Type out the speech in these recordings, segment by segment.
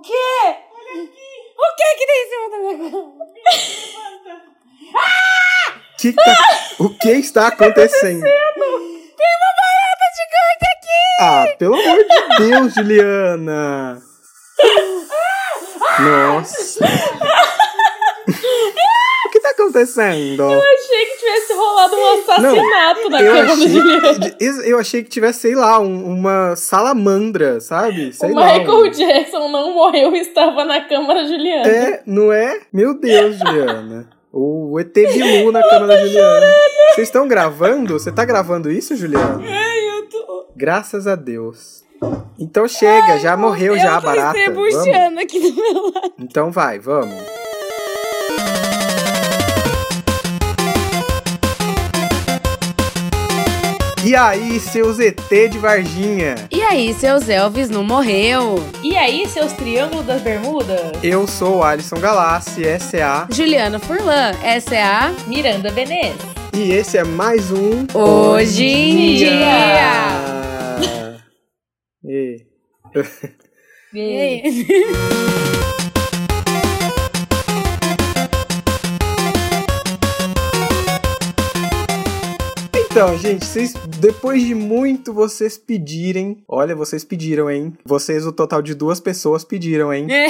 O quê? O que que tem em cima da minha cama? Que tá- o que está acontecendo? Tem uma barata gigante aqui! Ah, pelo amor de Deus, Juliana! Nossa! O que tá acontecendo? Tivesse assassinato na Eu cama do Juliano. achei, que- eu achei que tivesse, sei lá, um- uma salamandra, sabe? Sei O lá. Michael um- Jackson não morreu e estava na cama da Juliana. É, não é? Meu Deus, Juliana. O ET Bilu na cama da Juliana. Vocês estão gravando? Você tá gravando isso, Juliana? Ai, eu tô. Graças a Deus. Então chega, já morreu já a eu barata. Estrebuchando aqui do meu lado. Então vai, vamos. E aí, seus ET de Varginha? E aí, seus Elvis não morreu? E aí, seus triângulos das bermudas? Eu sou o Alisson Galassi, essa é a... Juliana Furlan, essa é a Miranda Venez. E esse é mais um... Hoje em Dia. E... E Então, gente, vocês, depois de muito vocês pedirem, olha, vocês pediram, hein? Vocês, o total de duas pessoas pediram, hein? É.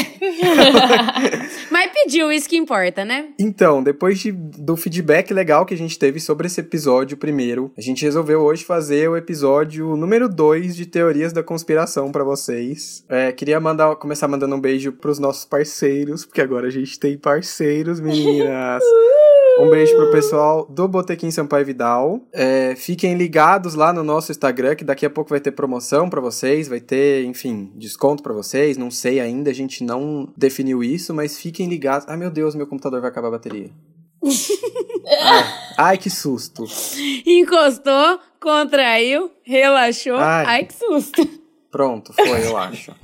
Mas pediu, isso que importa, né? Então, depois de- do feedback legal que a gente teve sobre esse episódio primeiro, a gente resolveu hoje fazer o episódio número 2 de Teorias da Conspiração pra vocês. É, queria mandar, começar mandando um beijo pros nossos parceiros, porque agora a gente tem parceiros, meninas. Um beijo pro pessoal do Botequim Sampaio Vidal. É, fiquem ligados lá no nosso Instagram, que daqui a pouco vai ter promoção pra vocês, vai ter, enfim, desconto pra vocês. Não sei ainda, a gente não definiu isso, mas fiquem ligados. Ai meu Deus, meu computador vai acabar a bateria. Ai, ai, que susto. Encostou, contraiu, relaxou. Ai. Ai, que susto. Pronto, foi, eu acho.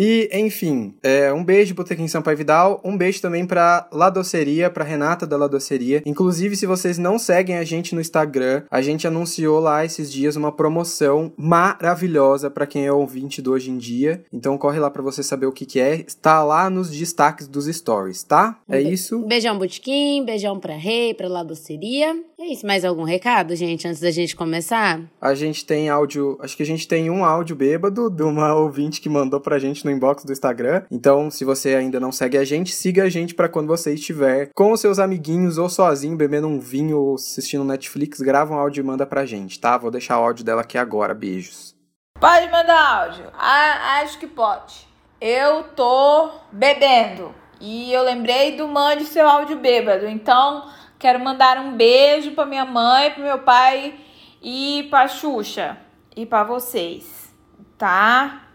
E, enfim, é, um beijo pro Tequim Sampaio Vidal, um beijo também pra Ladoceria, pra Renata da Ladoceria. Inclusive, se vocês não seguem a gente no Instagram, a gente anunciou lá esses dias uma promoção maravilhosa pra quem é ouvinte do Hoje em Dia. Então corre lá pra você saber o que que é. Está lá nos destaques dos stories, tá? É isso. Beijão, Botequim, beijão pra Rei, pra Ladoceria. É isso, mais algum recado, gente, antes da gente começar? A gente tem áudio, acho que a gente tem um áudio bêbado de uma ouvinte que mandou pra gente no inbox do Instagram. Então, se você ainda não segue a gente, siga a gente pra quando você estiver com os seus amiguinhos ou sozinho, bebendo um vinho ou assistindo Netflix, grava um áudio e manda pra gente, tá? Vou deixar o áudio dela aqui agora. Beijos. Pode mandar áudio. Ah, acho que pode. Eu tô bebendo. E eu lembrei do mande seu áudio bêbado. Então, quero mandar um beijo pra minha mãe, pro meu pai e pra Xuxa. E pra vocês. Tá?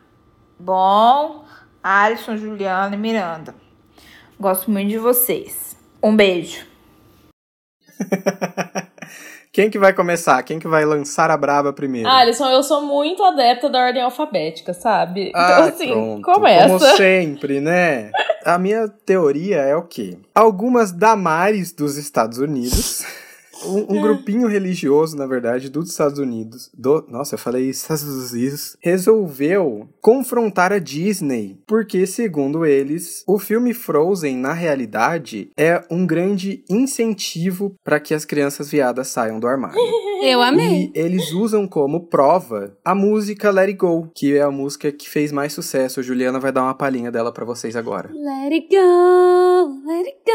Bom. Alisson, Juliana e Miranda. Gosto muito de vocês. Um beijo. Quem que vai começar? Quem que vai lançar a braba primeiro? Alisson, eu sou muito adepta da ordem alfabética, sabe? Então, Ah, assim, pronto. começa. Como sempre, né? A minha teoria é o quê? Algumas Damares dos Estados Unidos, um, um grupinho religioso, na verdade, dos Estados Unidos, do, nossa, eu falei Estados Unidos, resolveu confrontar a Disney, porque, segundo eles, o filme Frozen, na realidade, é um grande incentivo para que as crianças viadas saiam do armário. Eu amei. E eles usam como prova a música Let It Go, que é a música que fez mais sucesso. A Juliana vai dar uma palhinha dela pra vocês agora. Let it go, let it go.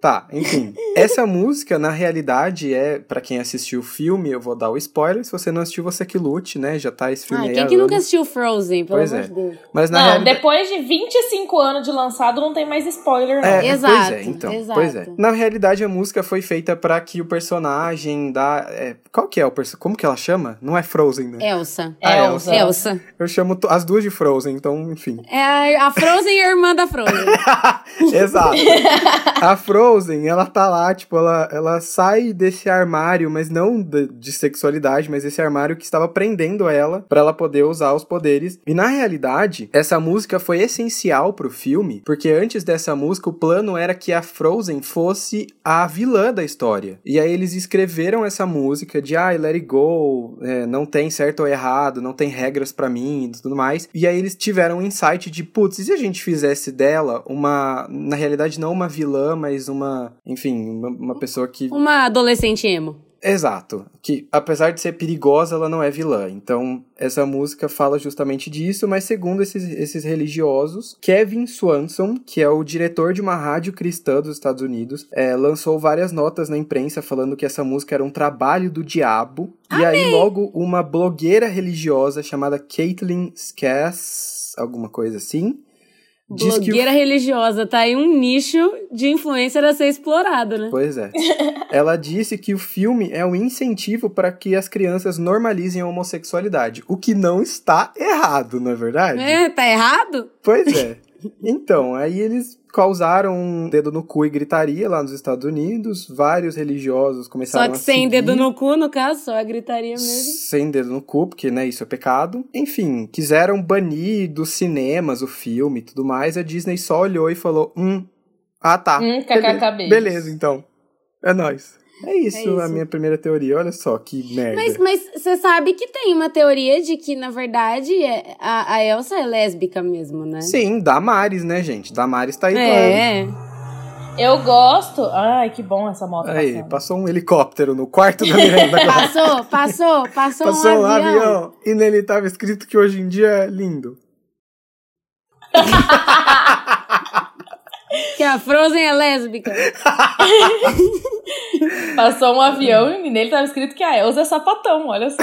Tá, enfim. Essa música, na realidade, é, pra quem assistiu o filme, eu vou dar o spoiler. Se você não assistiu, você que lute, né? Já tá esse filme Ai, aí quem que nunca assistiu Frozen, pelo Pois amor é. de Deus? Mas na Não, realidade. depois de 25 anos de lançado, não tem mais spoiler, não. É, Exato, pois é, então. exato. Pois é. Na realidade, a música foi feita pra que o personagem da. é, qual que é o personagem? Como que ela chama? Não é Frozen, né? Elsa. Ah, Elsa. Elsa. Eu chamo as duas de Frozen, então, enfim. É a, a Frozen e a irmã da Frozen. Exato. A Frozen, ela tá lá, tipo, ela, ela sai desse armário, mas não de, de sexualidade, mas esse armário que estava prendendo ela para ela poder usar os poderes. E na realidade, essa música foi essencial pro filme, porque antes dessa música o plano era que a Frozen fosse a vilã da história. E aí eles escreveram essa música de ah, let it go, é, não tem certo ou errado, não tem regras para mim e tudo mais. E aí eles tiveram um insight de, putz, e se a gente fizesse dela uma, na realidade não uma vilã, mas uma, enfim, uma, uma pessoa que Uma adolescente emo. Exato. Que apesar de ser perigosa, ela não é vilã. Então, essa música fala justamente disso, mas segundo esses, esses religiosos, Kevin Swanson, que é o diretor de uma rádio cristã dos Estados Unidos, é, lançou várias notas na imprensa falando que essa música era um trabalho do diabo. E aí, logo, uma blogueira religiosa chamada Caitlin Scass, alguma coisa assim. Diz que Blogueira religiosa, tá aí um nicho de influencer a ser explorado, né? Pois é. Ela disse que o filme é um incentivo para que as crianças normalizem a homossexualidade, o que não está errado, não é verdade? É, tá errado? Pois é. Então, aí eles causaram um dedo no cu e gritaria lá nos Estados Unidos. Vários religiosos começaram Só que a sem seguir. dedo no cu, no caso, só a gritaria mesmo. Sem dedo no cu, porque, né, isso é pecado. Enfim, quiseram banir dos cinemas o filme e tudo mais. A Disney só olhou e falou: hum, ah tá. Hum, beleza, beleza, então. É nóis. É isso, É isso. a minha primeira teoria. Olha só que merda. Mas, mas você sabe que tem uma teoria de que, na verdade, é- a, a Elsa é lésbica mesmo, né? Sim, Damares, né, gente? Damares tá aí. É. Eu gosto. Ai, que bom essa moto claro. Aí, passando. passou um helicóptero no quarto da Miranda. agora. Passou, passou, passou, Passou um avião. e nele tava escrito que hoje em dia é lindo. Que a Frozen é lésbica. Passou um avião e nele tava escrito que a Elsa é sapatão, olha só.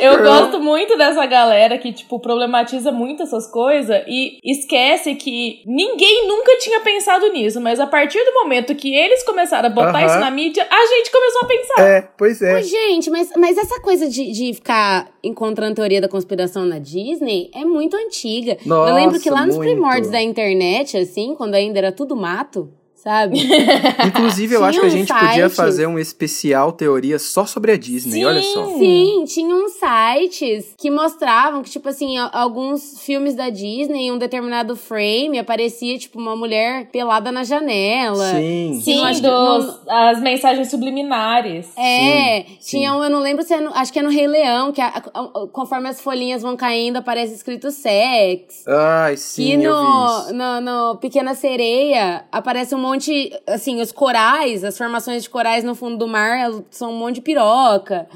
Eu girl. gosto muito dessa galera que, tipo, problematiza muito essas coisas e esquece que ninguém nunca tinha pensado nisso, mas a partir do momento que eles começaram a botar Aham. isso na mídia, a gente começou a pensar. É, pois é. Ô, gente, mas, mas essa coisa de, de ficar encontrando teoria da conspiração na Disney é muito antiga. Nossa, Eu lembro que lá nos muito. primórdios da internet, assim, quando ainda era tudo mato, sabe? Inclusive, eu acho que a gente um podia fazer um especial teoria só sobre a Disney, Sim. olha só. Sim, tinha uns sites que mostravam que, tipo assim, alguns filmes da Disney, em um determinado frame, aparecia, tipo, uma mulher pelada na janela. Sim. Sim, que dos, as mensagens subliminares. Sim, É, sim. tinha um, eu não lembro se é no, acho que é no Rei Leão, que a- a- a- conforme as folhinhas vão caindo, aparece escrito sex. Ai, sim, e eu vi no, isso. no, no Pequena Sereia aparece um monte, assim, os corais, as formações de corais no fundo do mar elas são um monte de piroca.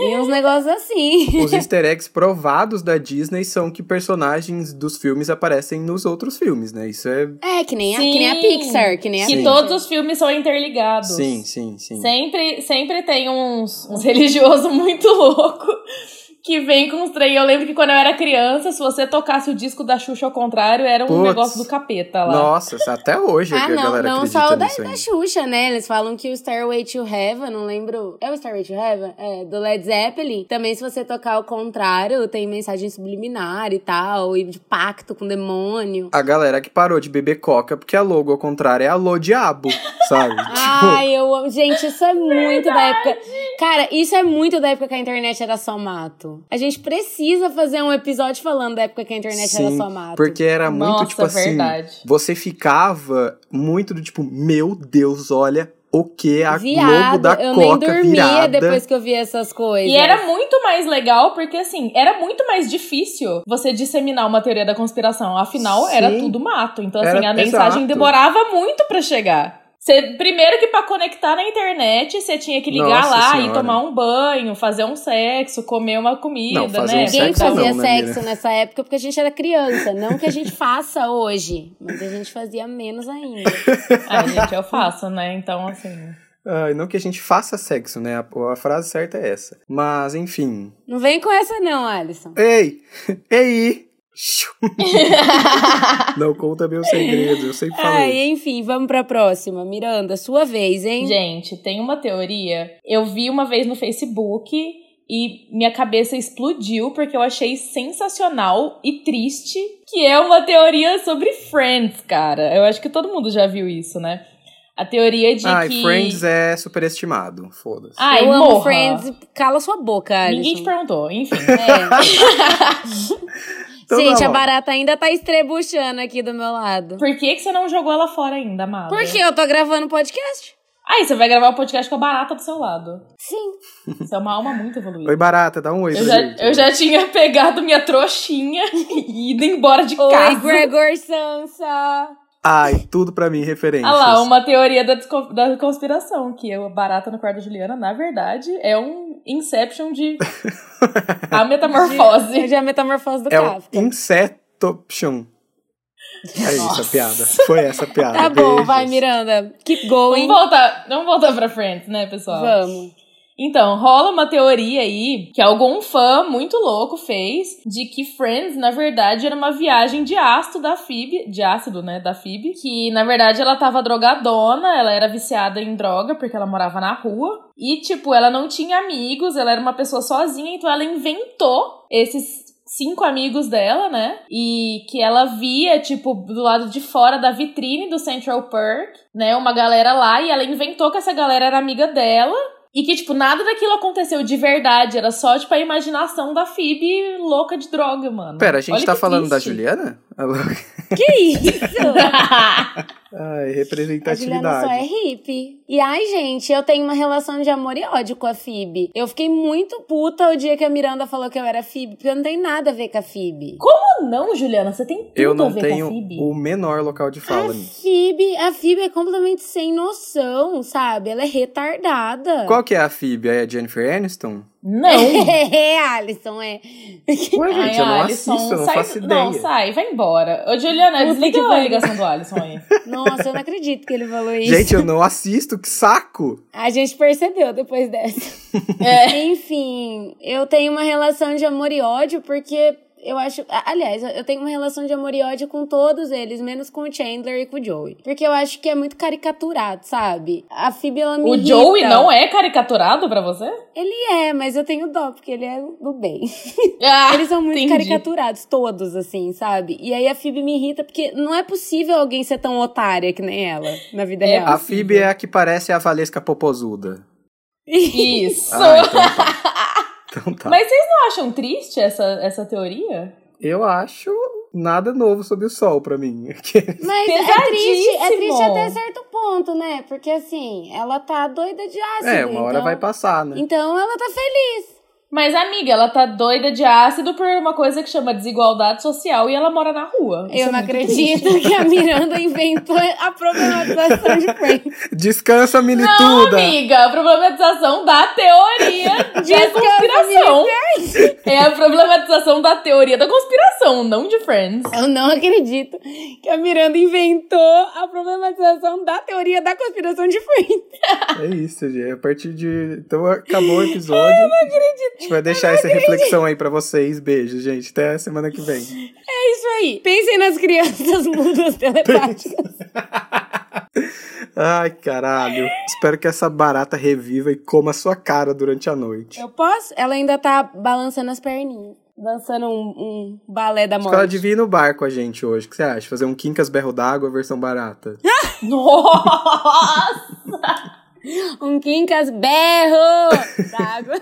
e uns negócios assim. Os easter eggs provados da Disney são que personagens dos filmes aparecem nos outros filmes, né? Isso é. É, que nem, a, que nem a Pixar, que nem a Que. Pixar. todos os filmes são interligados. Sim, sim, sim. Sempre, sempre tem uns, uns religiosos muito loucos que vem com os trem. Eu lembro que quando eu era criança, se você tocasse o disco da Xuxa ao contrário, era um Putz. negócio do capeta lá. Nossa, até hoje Ah, a não, galera não acredita só o da, da. Xuxa, né? Eles falam que o Starway to Heaven, não lembro. É o Starway to Heaven? É, do Led Zeppelin. Também, se você tocar ao contrário, tem mensagem subliminar e tal, e de pacto com o demônio. A galera que parou de beber coca porque a logo ao contrário é alô diabo, sabe? Tipo, Ai, eu amo. Gente, isso é muito da época. Cara, isso é muito da época que a internet era só mato. A gente precisa fazer um episódio falando da época que a internet era Sim, só mato. porque era muito, Nossa, tipo assim, verdade. você ficava muito do tipo, meu Deus, olha o que a logo Viado, da eu nem Coca dormia virada. depois que eu vi essas coisas. E era muito mais legal, porque assim, era muito mais difícil você disseminar uma teoria da conspiração. Afinal, era Sim. tudo mato. Então, Era- assim, a mensagem exato. demorava muito pra chegar. Você, primeiro que pra conectar na internet, você tinha que ligar Nossa lá Senhora. e tomar um banho, fazer um sexo, comer uma comida, Não, fazer né? um Ninguém sexo fazia não, né, sexo nessa época porque a gente era criança. Não que a gente faça hoje, mas a gente fazia menos ainda. Ah, gente, eu faço, né? Então, assim. Ai, não que a gente faça sexo, né? A, a frase certa é essa. Mas, enfim. Não vem com essa, não, Alisson. Ei! Ei! não conta meu segredo, eu sempre falei. Ai, enfim, vamos pra próxima. Miranda, sua vez, hein? Gente, tem uma teoria. Eu vi uma vez no Facebook e minha cabeça explodiu porque eu achei sensacional e triste, que é uma teoria sobre Friends, cara. Eu acho que todo mundo já viu isso, né? A teoria de Ai, que Friends é superestimado. Foda-se. Ai, eu amo morra. Friends. Cala sua boca, Alisson. Ninguém te perguntou, enfim. É. Então Gente, tá a barata ainda tá estrebuchando aqui do meu lado. Por que, que você não jogou ela fora ainda, amada? Porque eu tô gravando podcast. Aí, você vai gravar o podcast com a barata do seu lado. Sim. Você é uma alma muito evoluída. Oi, Barata, dá um oi Eu já, eu já tinha pegado minha trouxinha e ido embora de Oi, casa. Gregor Sansa. Ai, tudo pra mim, referências. Ah lá, uma teoria da, da conspiração, que a barata no quarto da Juliana, na verdade, é um Inception de a metamorfose. Hoje é a metamorfose do É Kafka. Insetoption. É isso, a piada. Foi essa a piada. Tá bom, Beijos. vai, Miranda. Keep Vamos going. voltar, vamos voltar pra Friends, né, pessoal? Vamos. Então, rola uma teoria aí que algum fã muito louco fez de que Friends, na verdade, era uma viagem de ácido da Phoebe, de ácido, né, da Phoebe, que na verdade ela tava drogadona, ela era viciada em droga porque ela morava na rua e tipo, ela não tinha amigos, ela era uma pessoa sozinha, então ela inventou esses cinco amigos dela, né? E que ela via, tipo, do lado de fora da vitrine do Central Park, né? Uma galera lá, e ela inventou que essa galera era amiga dela. E que, tipo, nada daquilo aconteceu de verdade. Era só, tipo, a imaginação da Phoebe louca de droga, mano. Pera, a gente Olha tá falando da triste. Juliana? Que isso? Ai, A Juliana representatividade. só é hippie. E ai, gente, eu tenho uma relação de amor e ódio com a Phoebe. Eu fiquei muito puta o dia que a Miranda falou que eu era Phoebe, porque eu não tenho nada a ver com a Phoebe. Como não, Juliana? Você tem tudo Eu a ver tenho com a Phoebe. o menor local de fala A. Phoebe, a Phoebe é completamente sem noção, sabe? Ela é retardada. Qual que é a Phoebe? É a Jennifer Aniston? Não! É, Alisson, é. Ué, gente, eu não Alisson, assisto, eu não sai, faço ideia. Não, sai, vai embora. Ô, Juliana, desliga a ligação do Alisson aí. Nossa, eu não acredito que ele falou isso. Gente, eu não assisto, que saco! A gente percebeu depois dessa. É. Enfim, eu tenho uma relação de amor e ódio porque eu acho. Aliás, eu tenho uma relação de amor e ódio com todos eles, menos com o Chandler e com o Joey. Porque eu acho que é muito caricaturado, sabe? A Phoebe, ela me O irrita. Joey não é caricaturado pra você? Ele é, mas eu tenho dó, porque ele é do bem. Ah, Eles são muito entendi. caricaturados, todos, assim, sabe? E aí a Phoebe me irrita porque não é possível alguém ser tão otária que nem ela na vida É real. A Phoebe é a que parece a Valesca Popozuda. Isso. Ah, então tá. Então tá. Mas vocês não acham triste essa, essa teoria? Eu acho nada novo sob o sol pra mim. Mas é triste, é triste até certo ponto, né? Porque assim, ela tá doida de ácido. é, uma hora então... vai passar, né? Então ela tá feliz. Mas, amiga, ela tá doida de ácido por uma coisa que chama desigualdade social e ela mora na rua. Isso Eu é não acredito triste. que a Miranda inventou a problematização de Friends. Descansa, Não, milituda! amiga, a problematização da teoria da Descansa, conspiração. É a problematização da teoria da conspiração, não de Friends. Eu não acredito que a Miranda inventou a problematização da teoria da conspiração de Friends. É isso, gente. A partir de. Então acabou o episódio. Eu não acredito. A gente vai deixar essa reflexão aí pra vocês. Beijo, gente. Até semana que vem. É isso aí. Pensem nas crianças mudas telepáticas. Ai, caralho. Espero que essa barata reviva e coma a sua cara durante a noite. Eu posso? Ela ainda tá balançando as perninhas. Dançando um, um balé da Acho que ela morte. devia ir no bar com a gente hoje. O que você acha? Fazer um Quincas Berro d'Água versão barata. Nossa! Um quincas berro d'água.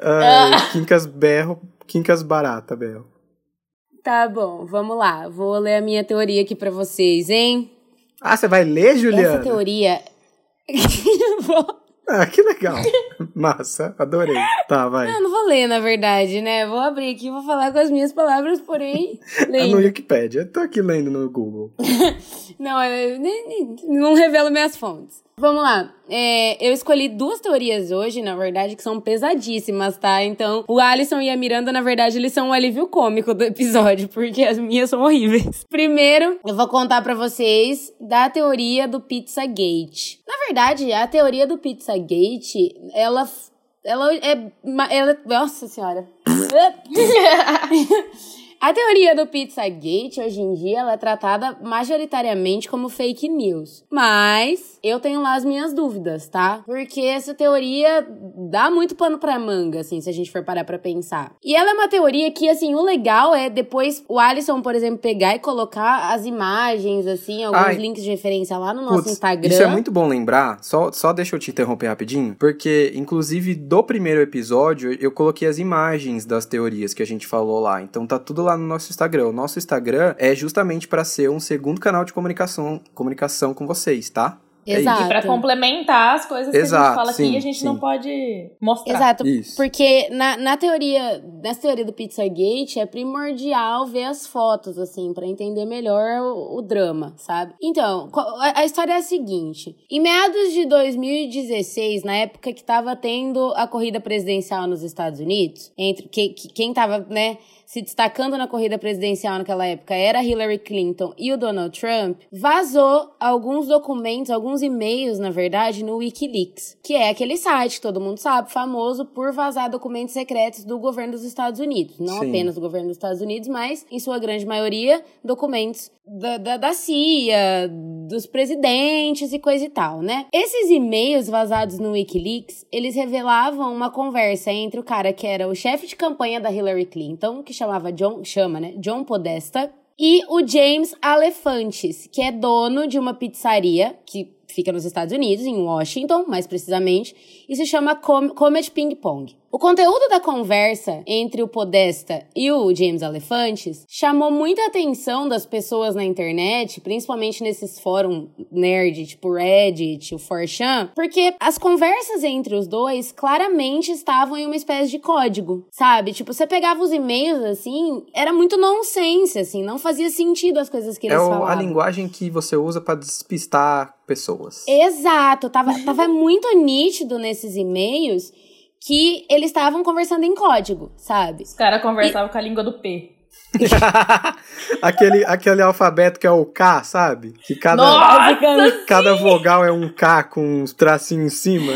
Ai, Quincas Berro. Quincas Barata, Berro. Tá bom, vamos lá. Vou ler a minha teoria aqui pra vocês, hein? Ah, você vai ler, Juliana? Essa teoria. Vou- Ah, que legal. Massa, adorei. Tá, vai. Eu não vou ler, na verdade, né? Vou abrir aqui e vou falar com as minhas palavras, porém. É no Lendo. Wikipedia. Eu tô aqui lendo no Google. Não, eu nem- nem- não revelo minhas fontes. Vamos lá. É, eu escolhi duas teorias hoje, na verdade, que são pesadíssimas, tá? Então, o Alisson e a Miranda, na verdade, eles são o alívio cômico do episódio, porque as minhas são horríveis. Primeiro, eu vou contar pra vocês da teoria do Pizzagate. Na verdade, a teoria do Pizzagate, ela. Ela é. Ela, nossa senhora. A teoria do Pizzagate, hoje em dia, ela é tratada majoritariamente como fake news. Mas eu tenho lá as minhas dúvidas, tá? Porque essa teoria dá muito pano pra manga, assim, se a gente for parar pra pensar. E ela é uma teoria que, assim, o legal é depois o Alisson, por exemplo, pegar e colocar as imagens, assim, alguns Ai. links de referência lá no nosso Putz, Instagram. Isso é muito bom lembrar. Só, só deixa eu te interromper rapidinho. Porque, inclusive, do primeiro episódio, eu coloquei as imagens das teorias que a gente falou lá. Então tá tudo lá no nosso Instagram. O nosso Instagram é justamente para ser um segundo canal de comunicação, comunicação com vocês, tá? É. Exato. E pra complementar as coisas que a Exato, gente fala aqui, sim, a gente sim. não pode mostrar. Exato, Isso. porque na, na teoria, nessa teoria do Pizzagate, é primordial ver as fotos, assim, pra entender melhor o, o drama, sabe? Então, a, a história é a seguinte: em meados de 2016, na época que tava tendo a corrida presidencial nos Estados Unidos, entre que, que- quem tava, né, se destacando na corrida presidencial naquela época era Hillary Clinton e o Donald Trump, vazou alguns documentos, alguns e-mails, na verdade, no WikiLeaks, que é aquele site que todo mundo sabe, famoso por vazar documentos secretos do governo dos Estados Unidos. Não Sim. apenas do governo dos Estados Unidos, mas, em sua grande maioria, documentos da, da, da CIA, dos presidentes e coisa e tal, né? Esses e-mails vazados no WikiLeaks, eles revelavam uma conversa entre o cara que era o chefe de campanha da Hillary Clinton, que chamava John, chama, né? John Podesta, e o James Alefantes, que é dono de uma pizzaria que fica nos Estados Unidos, em Washington, mais precisamente, e se chama Com Comet Ping Pong. O conteúdo da conversa entre o Podesta e o James Alefantes chamou muita atenção das pessoas na internet, principalmente nesses fóruns nerd, tipo Reddit, o 4chan, porque as conversas entre os dois claramente estavam em uma espécie de código, sabe? Tipo, você pegava os e-mails assim, era muito nonsense, assim, não fazia sentido as coisas que É eles o- falavam. a linguagem que você usa pra despistar pessoas. Exato, tava, tava muito nítido nesses e-mails que eles estavam conversando em código, sabe? Os caras conversavam com a língua do P. aquele, aquele alfabeto que é o K, sabe? Que cada, Nossa! cada vogal é um K com uns tracinhos em cima.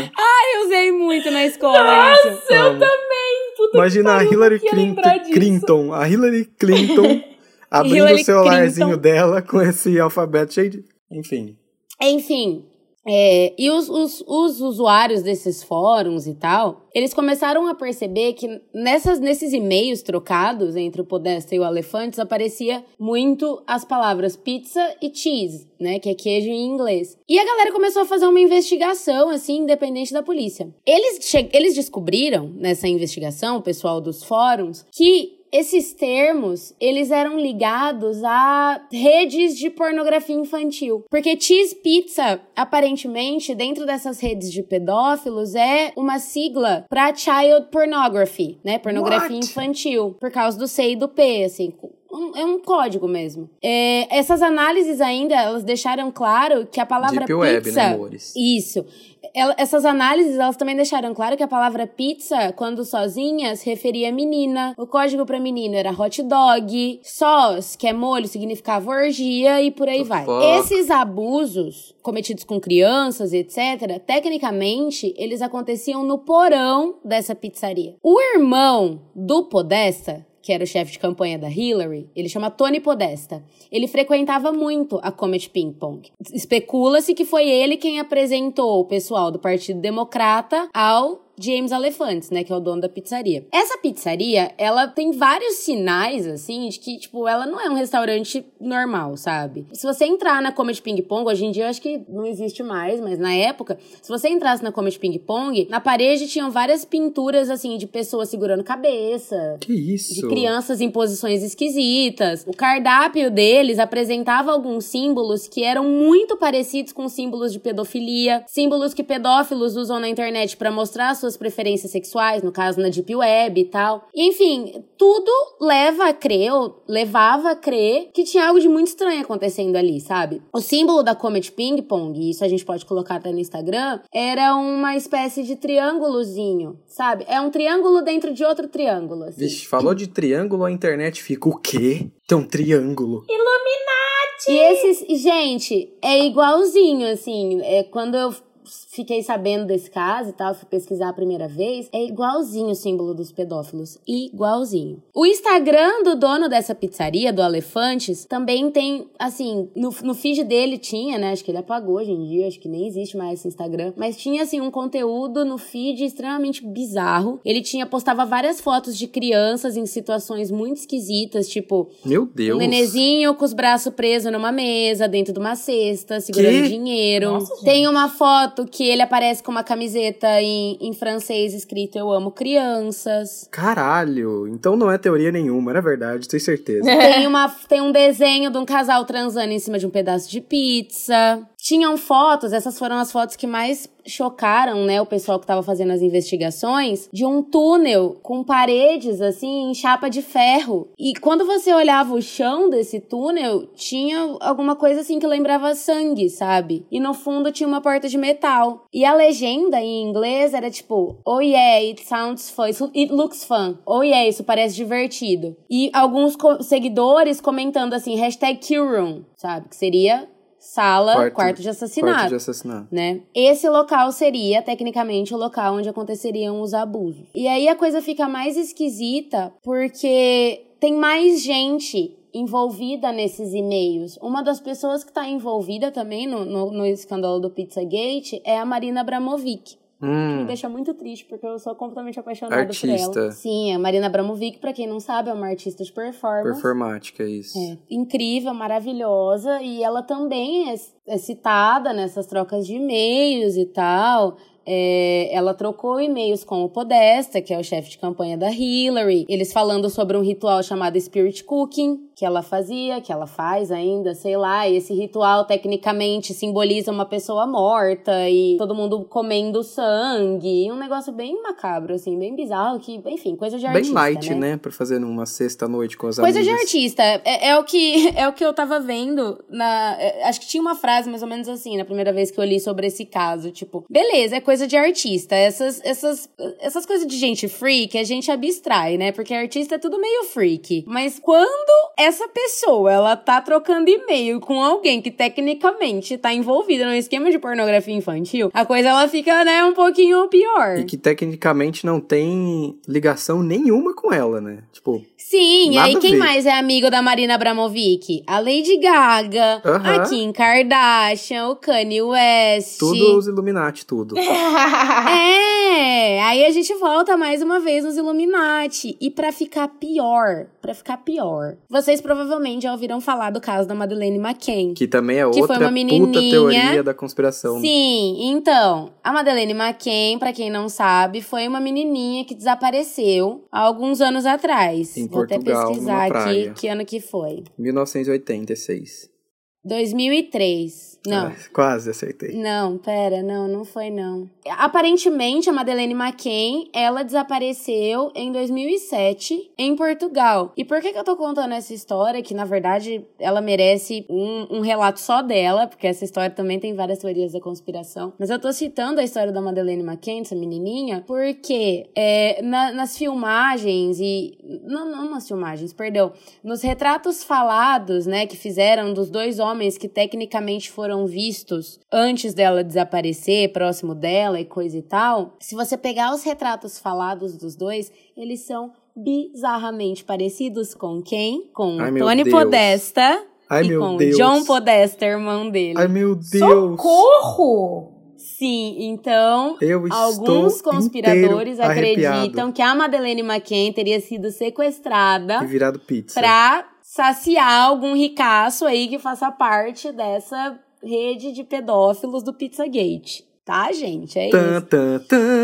Eu usei muito na escola isso. Eu Amo. também! Puta Imagina a pariu, Hillary não ia Clinton. Clinton, a Hillary Clinton abrindo Hillary o celularzinho Clinton. dela com esse alfabeto cheio de. Enfim. Enfim, é, e os, os, os usuários desses fóruns e tal, eles começaram a perceber que nessas, nesses e-mails trocados entre o Podesta e o Alefantes aparecia muito as palavras pizza e cheese, né? Que é queijo em inglês. E a galera começou a fazer uma investigação, assim, independente da polícia. Eles, eles descobriram nessa investigação, o pessoal dos fóruns, que esses termos, eles eram ligados a redes de pornografia infantil. Porque cheese pizza, aparentemente, dentro dessas redes de pedófilos, é uma sigla para child pornography, né? Pornografia What? infantil. Por causa do C e do P, assim. é um código mesmo. É, essas análises ainda, elas deixaram claro que a palavra Deep Web, pizza... né, amores? Isso. Ela- essas análises, elas também deixaram claro que a palavra pizza, quando sozinha, se referia a menina. O código pra menina era hot dog. Sauce, que é molho, significava orgia e por aí The vai. fuck? Esses abusos cometidos com crianças, etc., tecnicamente, eles aconteciam no porão dessa pizzaria. O irmão do Podesta, que era o chefe de campanha da Hillary, ele chama Tony Podesta. Ele frequentava muito a Comet Ping Pong. Especula-se que foi ele quem apresentou o pessoal do Partido Democrata ao James Alefantes, né, que é o dono da pizzaria. Essa pizzaria, ela tem vários sinais, assim, de que, tipo, ela não é um restaurante normal, sabe? Se você entrar na Comet Ping Pong, hoje em dia eu acho que não existe mais, mas na época, se você entrasse na Comet Ping Pong, na parede tinham várias pinturas, assim, de pessoas segurando cabeça, Que isso? de crianças em posições esquisitas. O cardápio deles apresentava alguns símbolos que eram muito parecidos com símbolos de pedofilia, símbolos que pedófilos usam na internet para mostrar suas preferências sexuais, no caso na Deep Web e tal. E, enfim, tudo leva a crer, ou levava a crer que tinha algo de muito estranho acontecendo ali, sabe? O símbolo da Comet Ping Pong, e isso a gente pode colocar até no Instagram, era uma espécie de triângulozinho, sabe? É um triângulo dentro de outro triângulo, assim. Vixe, falou de triângulo, a internet fica o quê? Tem um triângulo. E esses, gente, é igualzinho, assim, é, quando eu fiquei sabendo desse caso e tal, fui pesquisar a primeira vez, é igualzinho o símbolo dos pedófilos. Igualzinho. O Instagram do dono dessa pizzaria, do Alefantes, também tem, assim, no, no feed dele tinha, né? Acho que ele apagou hoje em dia, acho que nem existe mais esse Instagram. Mas tinha, assim, um conteúdo no feed extremamente bizarro. Ele tinha, postava várias fotos de crianças em situações muito esquisitas, tipo. Meu Deus. Um nenezinho com os braços presos numa mesa, dentro de uma cesta, segurando Que? dinheiro. Nossa. Tem uma foto que ele aparece com uma camiseta em, em francês escrito Eu amo crianças. Caralho. Então não é teoria nenhuma, era verdade, tenho certeza. Tem, uma, tem um desenho de um casal transando em cima de um pedaço de pizza. Tinham fotos, essas foram as fotos que mais chocaram, né, o pessoal que tava fazendo as investigações, de um túnel com paredes, assim, em chapa de ferro. E quando você olhava o chão desse túnel, tinha alguma coisa, assim, que lembrava sangue, sabe? E no fundo tinha uma porta de metal. E a legenda em inglês era tipo, oh yeah, it sounds fun, it looks fun. Oh yeah, isso parece divertido. E alguns co- seguidores comentando assim, hashtag room, sabe? Que seria sala, quarto, Quarto- de assassinato Quarto de assassinato. né? Esse local seria, tecnicamente, o local onde aconteceriam os abusos. E aí a coisa fica mais esquisita porque tem mais gente envolvida nesses e-mails. Uma das pessoas que está envolvida também no, no, no escândalo do Pizzagate é a Marina Abramovic. Me Hum, deixa muito triste, porque eu sou completamente apaixonada por Artista. ela. Sim, a Marina Abramovic, pra quem não sabe, é uma artista de performance. performática, isso. É, incrível, maravilhosa, e ela também é, é citada nessas trocas de e-mails e tal. É, ela trocou e-mails com o Podesta, que é o chefe de campanha da Hillary, eles falando sobre um ritual chamado Spirit Cooking, que ela fazia, que ela faz ainda, sei lá, e esse ritual tecnicamente simboliza uma pessoa morta e todo mundo comendo sangue, um negócio bem macabro, assim, bem bizarro, que, enfim, coisa de Bem artista, light, né? né? Pra fazer numa sexta-noite com as Coisa de amigas. artista. É, é o que, é o que eu tava vendo na. é, acho que tinha uma frase mais ou menos assim, na primeira vez que eu li sobre esse caso. Tipo, beleza, é coisa de artista. Essas, essas, essas coisas de gente freak, a gente abstrai, né? Porque artista é tudo meio freak. Mas quando essa pessoa, ela tá trocando e-mail com alguém que tecnicamente tá envolvida num esquema de pornografia infantil, a coisa ela fica, né, um pouquinho pior. E que tecnicamente não tem ligação nenhuma com ela, né? Tipo, Sim, e aí quem mais é amigo da Marina Abramovic? A Lady Gaga, Aham. a Kim Kardashian, o Kanye West. tudo os Illuminati, tudo. É, aí a gente volta mais uma vez nos Illuminati. E pra ficar pior, pra ficar pior, vocês provavelmente já ouviram falar do caso da Madeleine McCann. Que também é Que foi outra uma puta menininha. teoria da conspiração. Sim, então, a Madeleine McCann, pra quem não sabe, foi uma menininha que desapareceu há alguns anos atrás. Em Vou até Portugal, pesquisar numa aqui que ano que foi. 1986. 2003. Não. Ah, quase acertei. Não, pera, não, não foi não. Aparentemente, a Madeleine McCann, ela desapareceu em 2007 em Portugal. E por que, que eu tô contando essa história? Que, na verdade, ela merece um, um relato só dela, porque essa história também tem várias teorias da conspiração. Mas eu tô citando a história da Madeleine McCann, essa menininha, porque é, na- nas filmagens e... Não, não nas filmagens, perdão. Nos retratos falados, né, que fizeram dos dois homens que tecnicamente foram vistos antes dela desaparecer, próximo dela e coisa e tal, se você pegar os retratos falados dos dois, eles são bizarramente parecidos com quem? Com Ai, meu Tony Deus. Podesta Ai, e meu com Deus. John Podesta, irmão dele. Ai, meu Deus. Socorro! Sim, então Eu Alguns conspiradores acreditam arrepiado. que a Madeleine McCann teria sido sequestrada E virado pizza. pra saciar algum ricaço aí que faça parte dessa rede de pedófilos do Pizzagate. Tá, gente? É isso.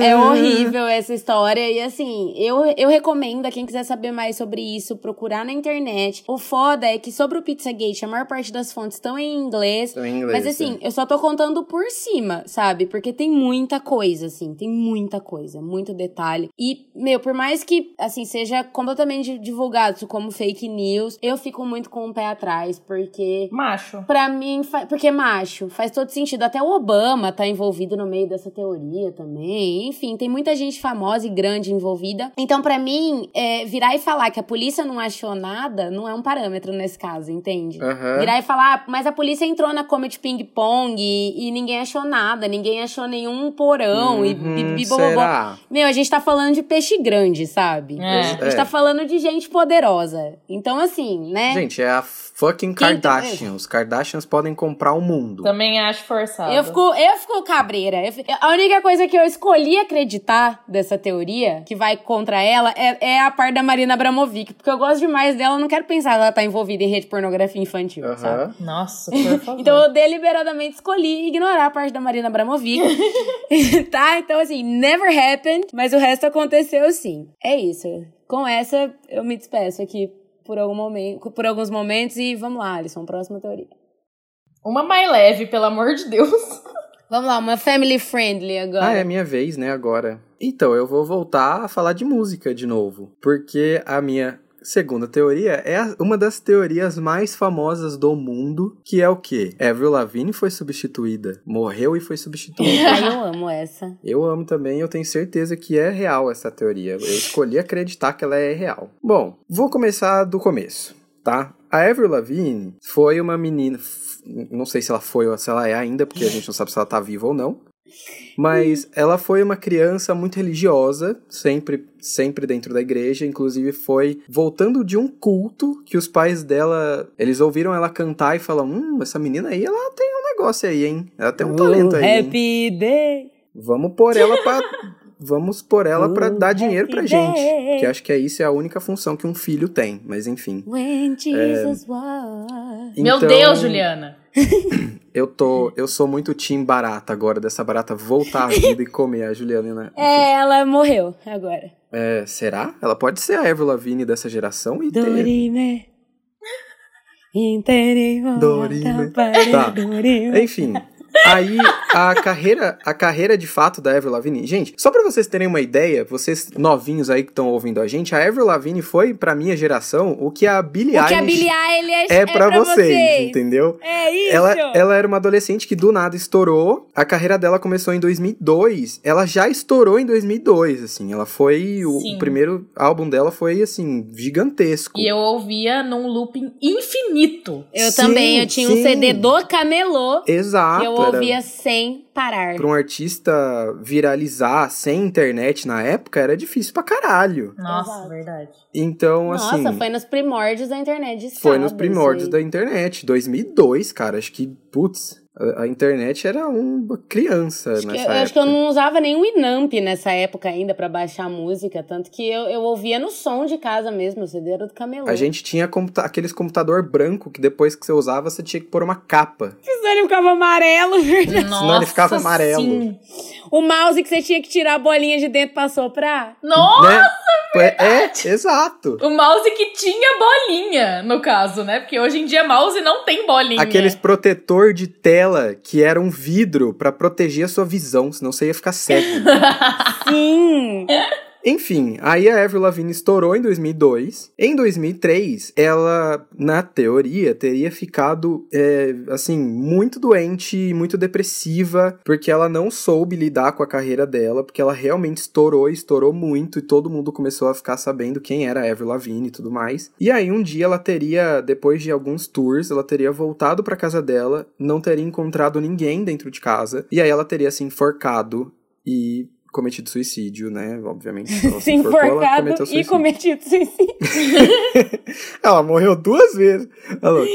É horrível essa história. E assim, eu, eu recomendo a quem quiser saber mais sobre isso, procurar na internet. O foda é que sobre o Pizzagate, a maior parte das fontes estão em inglês. Tô em inglês, Mas assim, é. eu só tô contando por cima, sabe? Porque tem muita coisa, assim, tem muita coisa, muito detalhe. E, meu, por mais que, assim, seja completamente divulgado isso como fake news, eu fico muito com o pé atrás, porque Macho. Pra mim, porque macho, faz todo sentido. Até o Obama tá envolvido envolvido no meio dessa teoria também. Enfim, tem muita gente famosa e grande envolvida. Então, para mim, é, virar e falar que a polícia não achou nada não é um parâmetro nesse caso, entende? Uhum. Virar e falar, ah, mas a polícia entrou na Comet Ping Pong e, e ninguém achou nada, ninguém achou nenhum porão e Uhum, bibibobobó. será? Meu, a gente tá falando de peixe grande, sabe? É. A gente É. tá falando de gente poderosa. Então, assim, né? Gente, é a fucking Kardashian. Os Kardashians podem comprar o mundo. Também acho forçado. Eu fico, eu fico cabreira. A única coisa que eu escolhi acreditar dessa teoria, que vai contra ela, é, é a parte da Marina Abramovic. Porque eu gosto demais dela, eu não quero pensar que ela tá envolvida em rede de pornografia infantil, Aham. sabe? Nossa, por favor. Então eu deliberadamente escolhi ignorar a parte da Marina Abramovic. tá? Então, assim, never happened, mas o resto aconteceu sim. É isso. Com essa, eu me despeço aqui por, algum momento, por alguns momentos e vamos lá, Alisson, próxima teoria. Uma mais leve, pelo amor de Deus. Vamos lá, uma family friendly agora. Ah, é minha vez, né, agora. Então, eu vou voltar a falar de música de novo. Porque a minha segunda teoria é uma das teorias mais famosas do mundo, que é o quê? Avril Lavigne foi substituída. Morreu e foi substituída. Eu amo essa. Eu amo também, eu tenho certeza que é real essa teoria. Eu escolhi acreditar que ela é real. Bom, vou começar do começo, tá? A Avril Lavigne foi uma menina, não sei se ela foi ou se ela é ainda, porque a gente não sabe se ela tá viva ou não. Mas ela foi uma criança muito religiosa, sempre, sempre dentro da igreja. Inclusive foi voltando de um culto que os pais dela, eles ouviram ela cantar e falaram: Hum, essa menina aí, ela tem um negócio aí, hein? Ela tem um talento aí. hein? Happy day. Vamos pôr ela pra. Vamos pôr ela pra Oh, dar dinheiro pra gente. day. Que acho que é isso é a única função que um filho tem. Mas enfim. When Jesus was. Meu Então, Deus, Juliana. Eu tô. Eu sou muito time barata agora, dessa barata voltar à vida e comer a Juliana, né? É, ela morreu agora. É, será? Ela pode ser a Avril Lavigne dessa geração e ter. Dorime. Dorime. Tá. dorime. Enfim. Aí a carreira, a carreira de fato da Avril Lavigne, gente, só pra vocês terem uma ideia, vocês novinhos aí que estão ouvindo a gente, a Avril Lavigne foi pra minha geração o que a Billie O que a Eilish Billie Eilish é pra vocês, entendeu? É isso. Ela, ela era uma adolescente que do nada estourou. A carreira dela começou em 2002. Ela já estourou em 2002, assim. Ela foi. O, o primeiro álbum dela foi, assim, gigantesco. E eu ouvia num looping infinito. Eu Sim, também, eu tinha um sim. CD do Camelô Exato. Era- ouvia sem parar. Pra um artista viralizar sem internet na época era difícil pra caralho. Nossa, Exato. verdade. Então, Nossa, assim. foi nos primórdios da internet de Foi nos primórdios da internet. 2002, cara. Acho que, putz, a, a internet era uma criança Acho que- nessa eu, época. acho que eu não usava nem o Inamp nessa época ainda pra baixar música, tanto que eu, eu ouvia no som de casa mesmo, o CD era do Camelô. A gente tinha computa aqueles computador branco que depois que você usava, você tinha que pôr uma capa. Senão ele ficava amarelo. Nossa, ele ficava amarelo. sim. O mouse que você tinha que tirar a bolinha de dentro pra soprar. Nossa! né? É, é, exato. O mouse que tinha bolinha, no caso, né? Porque hoje em dia mouse não tem bolinha. Aqueles protetor de tela que era um vidro pra proteger a sua visão, senão você ia ficar cego. Sim! Enfim, aí a Avril Lavigne estourou em 2002. Em 2003, ela, na teoria, teria ficado, é, assim, muito doente, muito depressiva, porque ela não soube lidar com a carreira dela, porque ela realmente estourou, estourou muito, e todo mundo começou a ficar sabendo quem era a Avril Lavigne e tudo mais. E aí, um dia, ela teria, depois de alguns tours, ela teria voltado pra casa dela, não teria encontrado ninguém dentro de casa, e aí ela teria se enforcado e cometido suicídio, né? Obviamente. Se ela enforcado e cometido suicídio. Ela morreu duas vezes. Louca.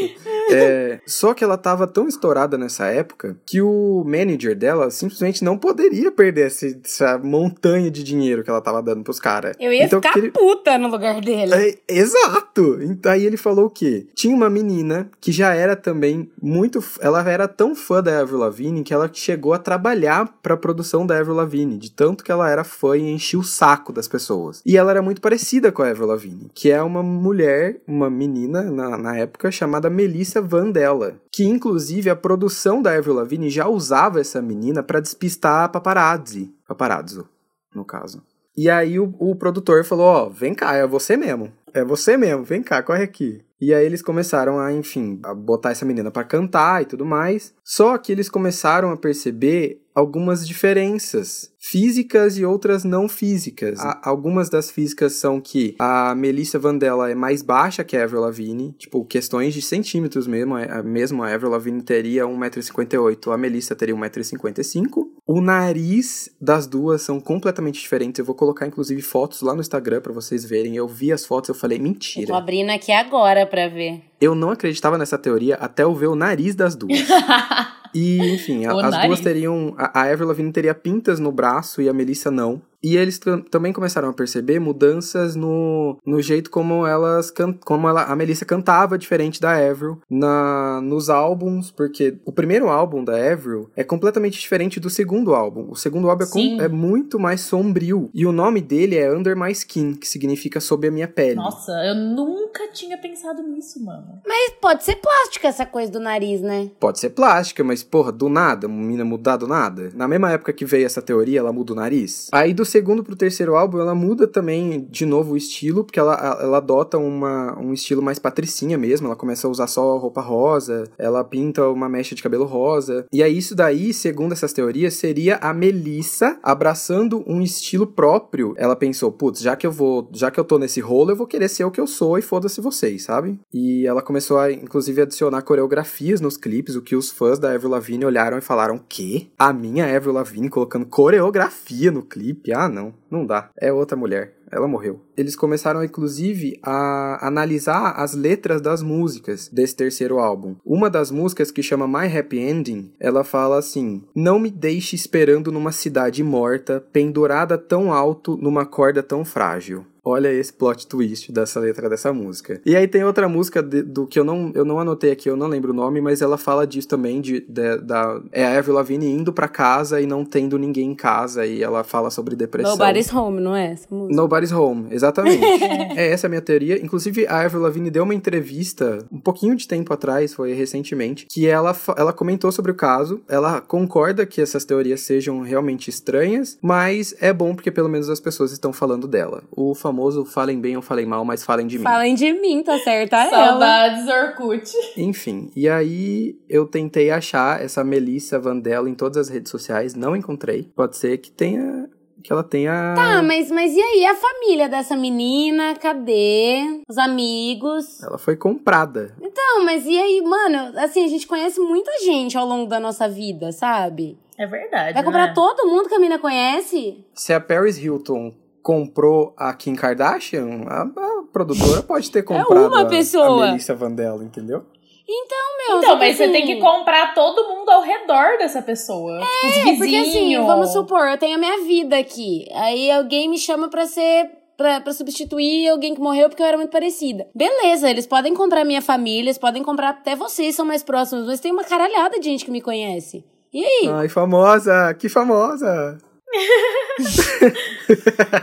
É, só que ela tava tão estourada nessa época que o manager dela simplesmente não poderia perder esse- essa montanha de dinheiro que ela tava dando pros caras. Eu ia então, ficar ele- puta no lugar dele. É, exato! Então, aí ele falou o quê? Tinha uma menina que já era também muito. Ela era tão fã da Avril Lavigne que ela chegou a trabalhar pra produção da Avril Lavigne, de tanto que ela era fã e enchia o saco das pessoas. E ela era muito parecida com a Avril Lavigne, que é uma mulher, uma menina na, na época chamada Melissa Vandella, que inclusive a produção da Avril Lavigne já usava essa menina pra despistar paparazzi, paparazzo, no caso. E aí o, o produtor falou, ó, vem cá, é você mesmo. É você mesmo, vem cá, corre aqui. E aí eles começaram a, enfim, a botar essa menina pra cantar e tudo mais. Só que eles começaram a perceber algumas diferenças físicas e outras não físicas. A, algumas das físicas são que a Melissa Vandella é mais baixa que a Avril Lavigne, tipo, questões de centímetros mesmo, é, mesmo a Avril Lavigne teria 1,58m, a Melissa teria 1,55m. O nariz das duas são completamente diferentes. Eu vou colocar inclusive fotos lá no Instagram para vocês verem. Eu vi as fotos, eu falei mentira. Eu tô abrindo aqui agora para ver. Eu não acreditava nessa teoria até eu ver o nariz das duas. E, enfim, a, as duas teriam. A, a Avril Lavigne teria pintas no braço e a Melissa não. E eles também começaram a perceber mudanças no, no jeito como elas como ela, a Melissa cantava diferente da Avril na nos álbuns, porque o primeiro álbum da Avril é completamente diferente do segundo álbum. O segundo álbum é, com, é, muito mais sombrio e o nome dele é Under My Skin, que significa sob a minha pele. Nossa, eu nunca tinha pensado nisso, mano. Mas pode ser plástica essa coisa do nariz, né? Pode ser plástica, mas porra, do nada, uma mina mudar do nada. Na mesma época que veio essa teoria, ela muda o nariz. Aí do segundo pro terceiro álbum, ela muda também de novo o estilo, porque ela, ela adota uma, um estilo mais patricinha mesmo. Ela começa a usar só roupa rosa, ela pinta uma mecha de cabelo rosa. E aí, isso daí, segundo essas teorias, seria a Melissa abraçando um estilo próprio. Ela pensou, putz, já que eu vou, já que eu tô nesse rolo, eu vou querer ser o que eu sou e foda-se vocês, sabe? E ela começou a, inclusive, adicionar coreografias nos clipes, o que os fãs da Avril Lavigne olharam e falaram, que? A minha Avril Lavigne colocando coreografia no clipe? Ah, não. Não dá. É outra mulher. Ela morreu. Eles começaram, inclusive, a analisar as letras das músicas desse terceiro álbum. Uma das músicas, que chama My Happy Ending, ela fala assim: Não me deixe esperando numa cidade morta, pendurada tão alto numa corda tão frágil. Olha esse plot twist dessa letra dessa música. E aí tem outra música de, do que eu não, eu não anotei aqui, eu não lembro o nome, mas ela fala disso também, de, de da... É a Avril Lavigne indo pra casa e não tendo ninguém em casa, e ela fala sobre depressão. Nobody's Home, não é essa música? Nobody's Home, exatamente. é essa a minha teoria. Inclusive, a Avril Lavigne deu uma entrevista um pouquinho de tempo atrás, foi recentemente, que ela, ela comentou sobre o caso, ela concorda que essas teorias sejam realmente estranhas, mas é bom porque pelo menos as pessoas estão falando dela. O famoso famoso falem bem ou falem mal, mas falem de mim. Falem de mim, tá certo? É Saudades Orkut. Enfim, e aí eu tentei achar essa Melissa Vandella em todas as redes sociais, não encontrei. Pode ser que tenha que ela tenha. Tá, mas, mas e aí a família dessa menina? Cadê? Os amigos? Ela foi comprada. Então, mas e aí, mano? Assim, a gente conhece muita gente ao longo da nossa vida, sabe? É verdade. Vai comprar né? todo mundo que a mina conhece? Se a Paris Hilton comprou a Kim Kardashian, a, a produtora pode ter comprado é uma pessoa. a, a Melissa Vandella, entendeu? Então, meu. Então, mas assim... você tem que comprar todo mundo ao redor dessa pessoa. É, tipo, os vizinhos. porque assim, vamos supor, eu tenho a minha vida aqui. Aí alguém me chama pra ser Pra, pra, substituir alguém que morreu porque eu era muito parecida. Beleza, eles podem comprar minha família, eles podem comprar até vocês, são mais próximos, mas tem uma caralhada de gente que me conhece. E aí? Ai, famosa! Que famosa!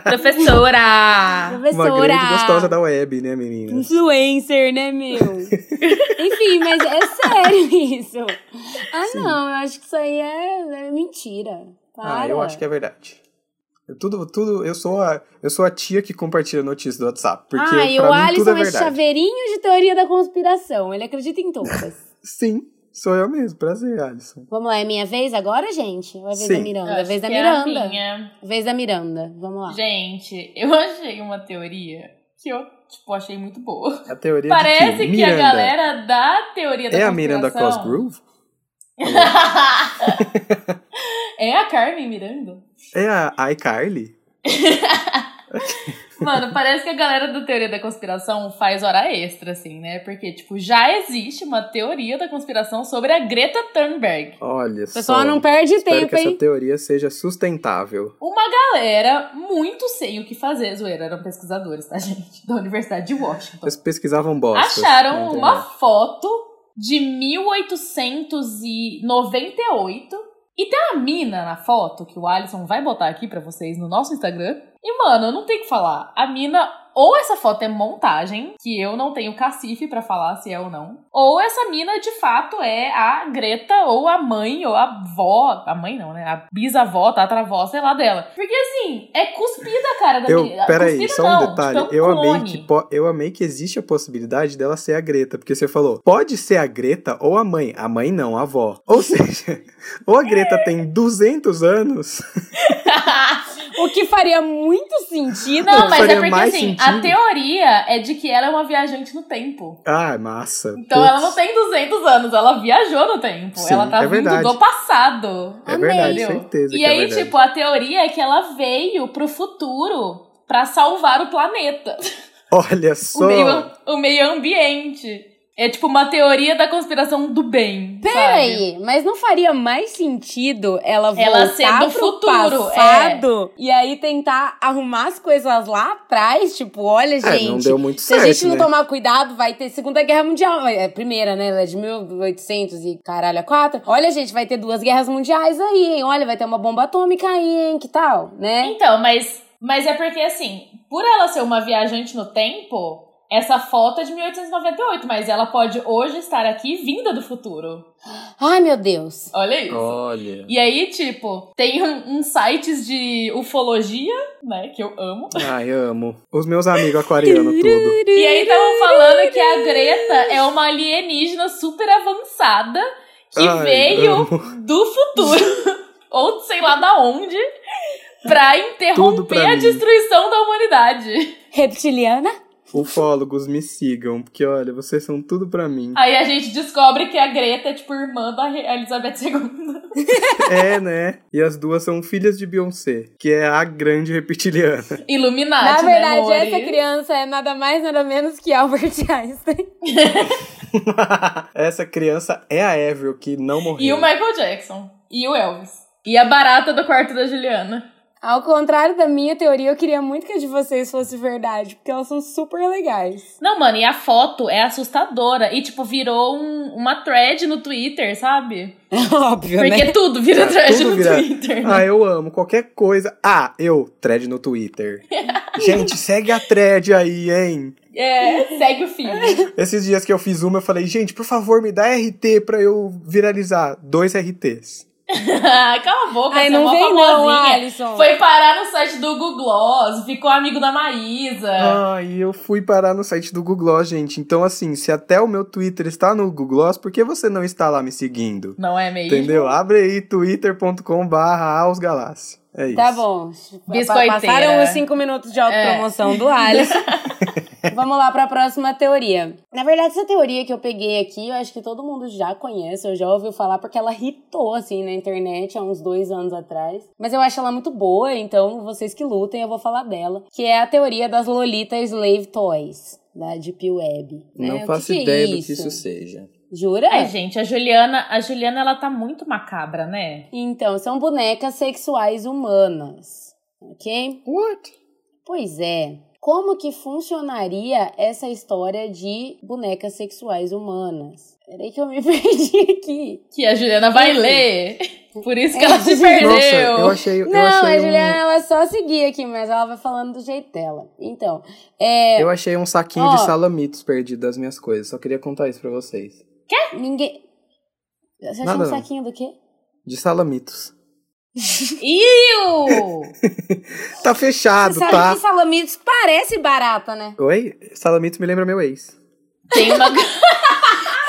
Professora! Professora! Uma grande gostosa da web, né, menina? Influencer, né, meu? Enfim, mas é sério isso. Ah, Sim. não, eu acho que isso aí é, é mentira. Para. Ah, eu acho que é verdade. tudo, tudo, eu sou a, eu sou a tia que compartilha notícias do WhatsApp. Porque ah, e o Alisson é, é chaveirinho de teoria da conspiração. Ele acredita em todas. Sim. Sou eu mesmo, prazer, Alisson. Vamos lá, é minha vez agora, gente? Ou é vez Sim. da Miranda? É vez da Miranda. É a minha. Vez da Miranda. Vamos lá. Gente, eu achei uma teoria que eu, tipo, achei muito boa. A teoria Parece que, que a galera da teoria da É a Miranda Cosgrove? é a Carmen Miranda? É a iCarly? Mano, parece que a galera da teoria da conspiração faz hora extra, assim, né? Porque, tipo, já existe uma teoria da conspiração sobre a Greta Thunberg. Olha só. Pessoal, não perde Espero tempo, que hein? essa teoria seja sustentável. Uma galera muito sem o que fazer, zoeira, eram pesquisadores, tá, gente? Da Universidade de Washington. Eles pesquisavam bosta. Acharam uma foto de 1898 e tem uma mina na foto que o Alisson vai botar aqui para vocês no nosso Instagram. E, mano, não tenho que falar. A mina ou essa foto é montagem, que eu não tenho cacife pra falar se é ou não, ou essa mina de fato é a Greta ou a mãe ou a avó, a mãe não, né? A bisavó, tataravó, sei lá dela. Porque assim, é cuspida a cara da Eu, menina. peraí, Cuspida só um não, detalhe. tipo, é um eu, amei que eu amei que existe a possibilidade dela ser a Greta, porque você falou, pode ser a Greta ou a mãe. A mãe não, a avó. Ou seja, ou a Greta tem 200 anos, O que faria muito sentido. Não, mas é porque mais a teoria é de que ela é uma viajante no tempo. ah, massa. Então ela não tem 200 anos, ela viajou no tempo. Sim, ela tá é vindo verdade. do passado. É verdade, Entendeu? certeza E é aí, verdade. tipo, a teoria é que ela veio pro futuro pra salvar o planeta. Olha O só. meio, o meio ambiente. É tipo uma teoria da conspiração do bem. sabe? Peraí, mas não faria mais sentido ela voltar Ela ser do pro futuro, é. passado e aí tentar arrumar as coisas lá atrás? Tipo, olha, É, gente, não deu muito se a certo, gente não né? tomar cuidado, vai ter Segunda Guerra Mundial. É a primeira, né? Ela é de 1800 e caralho, a quatro. Olha, gente, vai ter duas guerras mundiais aí, hein? Olha, vai ter uma bomba atômica aí, hein? Que tal, né? Então, mas, mas é porque assim, por ela ser uma viajante no tempo, essa foto é de 1898, mas ela pode hoje estar aqui vinda do futuro. Ai, meu Deus. Olha isso. Olha. E aí, tipo, tem um- uns sites de ufologia, né, que eu amo. Ai, amo. Os meus amigos aquarianos tudo. E aí estavam falando que a Greta é uma alienígena super avançada que Ai, veio amo. do futuro, ou sei lá da onde, pra interromper pra a mim. destruição da humanidade. Reptiliana? Ufólogos me sigam, porque olha, vocês são tudo pra mim. Aí a gente descobre que a Greta é tipo irmã da Elizabeth II. É, né? E as duas são filhas de Beyoncé, que é a grande reptiliana. Illuminati, Na verdade, né, essa criança é nada mais, nada menos que Albert Einstein. Essa criança é a Avril, que não morreu. E o Michael Jackson. E o Elvis. E a barata do quarto da Juliana. Ao contrário da minha teoria, eu queria muito que a de vocês fosse verdade, porque elas são super legais. Não, mano, e a foto é assustadora. E, tipo, virou um- uma thread no Twitter, sabe? Óbvio, Porque tudo vira thread tudo no vira- Twitter. né? Ah, eu amo. Qualquer coisa. Ah, eu, thread no Twitter. Gente, segue a thread aí, hein? É, segue o feed. Esses dias que eu fiz uma, eu falei, gente, por favor, me dá RT pra eu viralizar. Dois RTs. Cala a boca, Ai, você não é uma vem não. Alisson. Foi parar no site do Google Gloss, ficou amigo da Maísa. Ai, eu fui parar no site do Google, gente. Então, assim, se até o meu Twitter está no Google, por que você não está lá me seguindo? Não é mesmo? Entendeu? Abre aí twitter.com barra. É isso. Tá bom. Biscoiteira. Passaram os cinco minutos de autopromoção do Alisson. Vamos lá pra próxima teoria. Na verdade, essa teoria que eu peguei aqui, eu acho que todo mundo já conhece, eu já ouviu falar, porque ela hitou, assim, na internet há uns dois anos atrás. Mas eu acho ela muito boa, então vocês que lutem, eu vou falar dela. Que é a teoria das Lolita Slave Toys, da Deep Web. né? Não O que faço que é ideia do que isso? isso seja. Jura? Ai, gente, a Juliana, a Juliana, ela tá muito macabra, né? Então, são bonecas sexuais humanas, ok? What? Pois é. Como que funcionaria essa história de bonecas sexuais humanas? Peraí que eu me perdi aqui. Que a Juliana vai Enfim. ler. Por isso que ela se Nossa, perdeu. eu achei, eu Não, achei a um... Juliana, ela só seguir aqui, mas ela vai falando do jeito dela. Então, é... Eu achei um saquinho Ó. de salamitos perdido das minhas coisas. Só queria contar isso pra vocês. Ninguém... Você achou Nada um não. saquinho do quê? De salamitos. Iu! Tá fechado, Você sabe tá? que salamitos parece barata, né? Oi? Salamitos me lembra meu ex. Tem uma.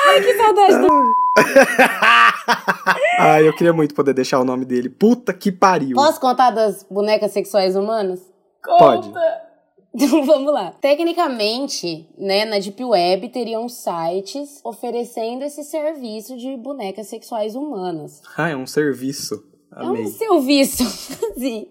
Ai, que saudade do... Ai, eu queria muito poder deixar o nome dele. Puta que pariu. Posso contar das bonecas sexuais humanas? Pode. Conta. Então vamos lá. Tecnicamente, né, na Deep Web teriam sites oferecendo esse serviço de bonecas sexuais humanas. Ah, é um serviço. É um Amei. serviço, assim.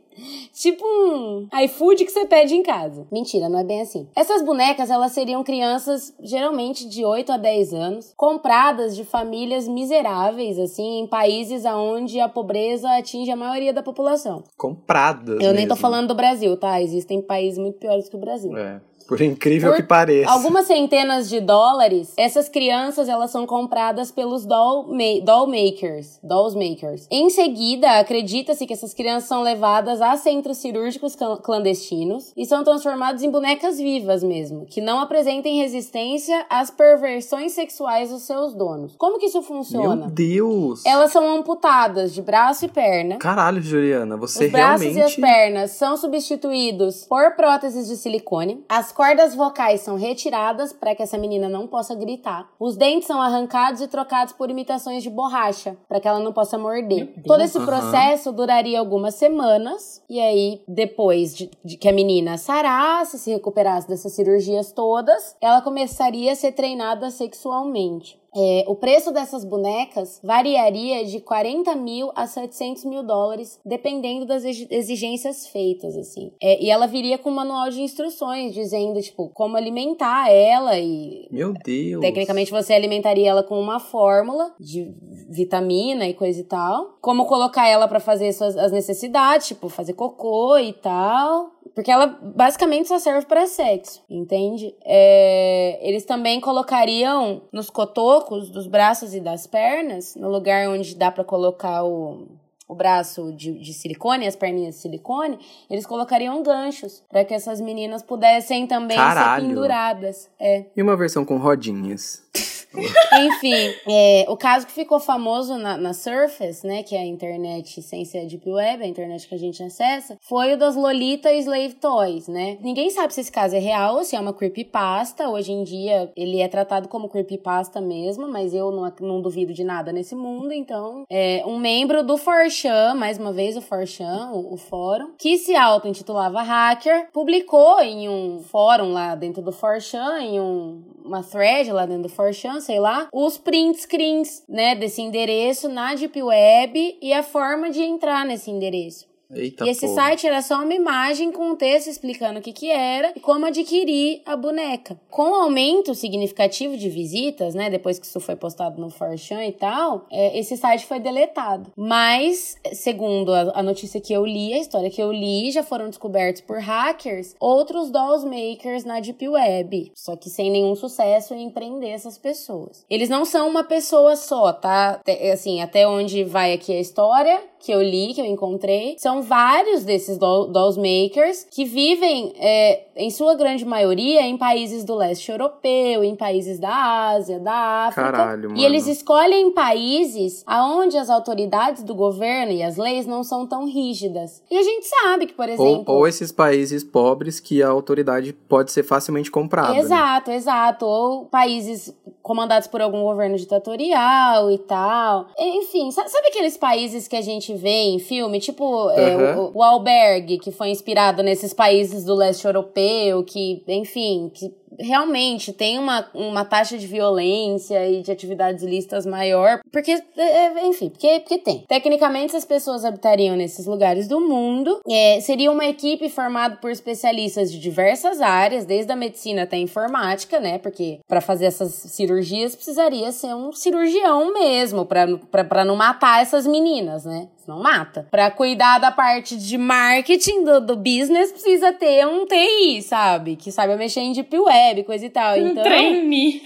Tipo um iFood que você pede em casa. Mentira, não é bem assim. Essas bonecas, elas seriam crianças, geralmente de 8 a 10 anos, compradas de famílias miseráveis, assim, em países onde a pobreza atinge a maioria da população. Compradas Eu nem tô mesmo. falando do Brasil, tá? Existem países muito piores que o Brasil. É. Por incrível Por que pareça. Algumas centenas de dólares, essas crianças elas são compradas pelos doll, ma doll makers, dolls makers. Em seguida, acredita-se que essas crianças são levadas a centros cirúrgicos cl- clandestinos e são transformadas em bonecas vivas mesmo, que não apresentem resistência às perversões sexuais dos seus donos. Como que isso funciona? Meu Deus! Elas são amputadas de braço e perna. Caralho, Juliana, você Os braços realmente. e as pernas são substituídos por próteses de silicone. As cordas vocais são retiradas para que essa menina não possa gritar. Os dentes são arrancados e trocados por imitações de borracha para que ela não possa morder. Todo esse processo duraria algumas semanas e aí depois de, de que a menina sarasse, se recuperasse dessas cirurgias todas, ela começaria a ser treinada sexualmente. É, o preço dessas bonecas variaria de 40 mil a 700 mil dólares, dependendo das exi- exigências feitas, assim. É, e ela viria com um manual de instruções, dizendo, tipo, como alimentar ela e... Meu Deus. Tecnicamente, você alimentaria ela com uma fórmula de vitamina e coisa e tal. Como colocar ela pra fazer suas, as necessidades, tipo, fazer cocô e tal. Porque ela basicamente só serve pra sexo, entende? É, eles também colocariam nos cotocos dos braços e das pernas, no lugar onde dá pra colocar o, o braço de, de silicone, as perninhas de silicone, eles colocariam ganchos pra que essas meninas pudessem também Caralho. ser penduradas. É. E uma versão com rodinhas. Enfim, é, o caso que ficou famoso na, na Surface, né, que é a internet sem ser a Deep Web, a internet que a gente acessa, foi o das Lolita Slave Toys, né? Ninguém sabe se esse caso é real ou se é uma creepypasta. Hoje em dia ele é tratado como creepypasta mesmo, mas eu não, não duvido de nada nesse mundo, então é um membro do 4chan, mais uma vez o 4chan, o, o fórum, que se auto-intitulava hacker, publicou em um fórum lá dentro do 4chan, em um, uma thread lá dentro do 4chan, sei lá, os print screens, né, desse endereço na Deep Web e a forma de entrar nesse endereço. Eita e esse porra. site era só uma imagem com um texto explicando o que que era e como adquirir a boneca. Com o aumento significativo de visitas, né, depois que isso foi postado no 4chan e tal, é, esse site foi deletado. Mas, segundo a, a notícia que eu li, a história que eu li, já foram descobertos por hackers outros dolls makers na Deep Web, só que sem nenhum sucesso em prender essas pessoas. Eles não são uma pessoa só, tá? Te- Assim, até onde vai aqui a história que eu li, que eu encontrei, são vários desses doll- dolls makers que vivem, é, em sua grande maioria, em países do leste europeu, em países da Ásia, da África. Caralho, mano. E eles escolhem países aonde as autoridades do governo e as leis não são tão rígidas. E a gente sabe que, por Ou, exemplo. ou esses países pobres que a autoridade pode ser facilmente comprada. né? Exato, exato. Ou países comandados por algum governo ditatorial e tal. Enfim, sa- sabe aqueles países que a gente vê em filme? Tipo é, Aham. o, o Albergue, que foi inspirado nesses países do leste europeu, que, enfim, que realmente tem uma, uma taxa de violência e de atividades ilícitas maior. Porque, é, enfim, porque, porque tem. Tecnicamente, essas pessoas habitariam nesses lugares do mundo. É, seria uma equipe formada por especialistas de diversas áreas, desde a medicina até a informática, né? Porque para fazer essas cirurgias precisaria ser um cirurgião mesmo, para não matar essas meninas, né? Senão mata. Pra cuidar da parte de marketing do, do business, precisa ter um TI, sabe? Que saiba mexer em Deep Web, coisa e tal. Então, trainee.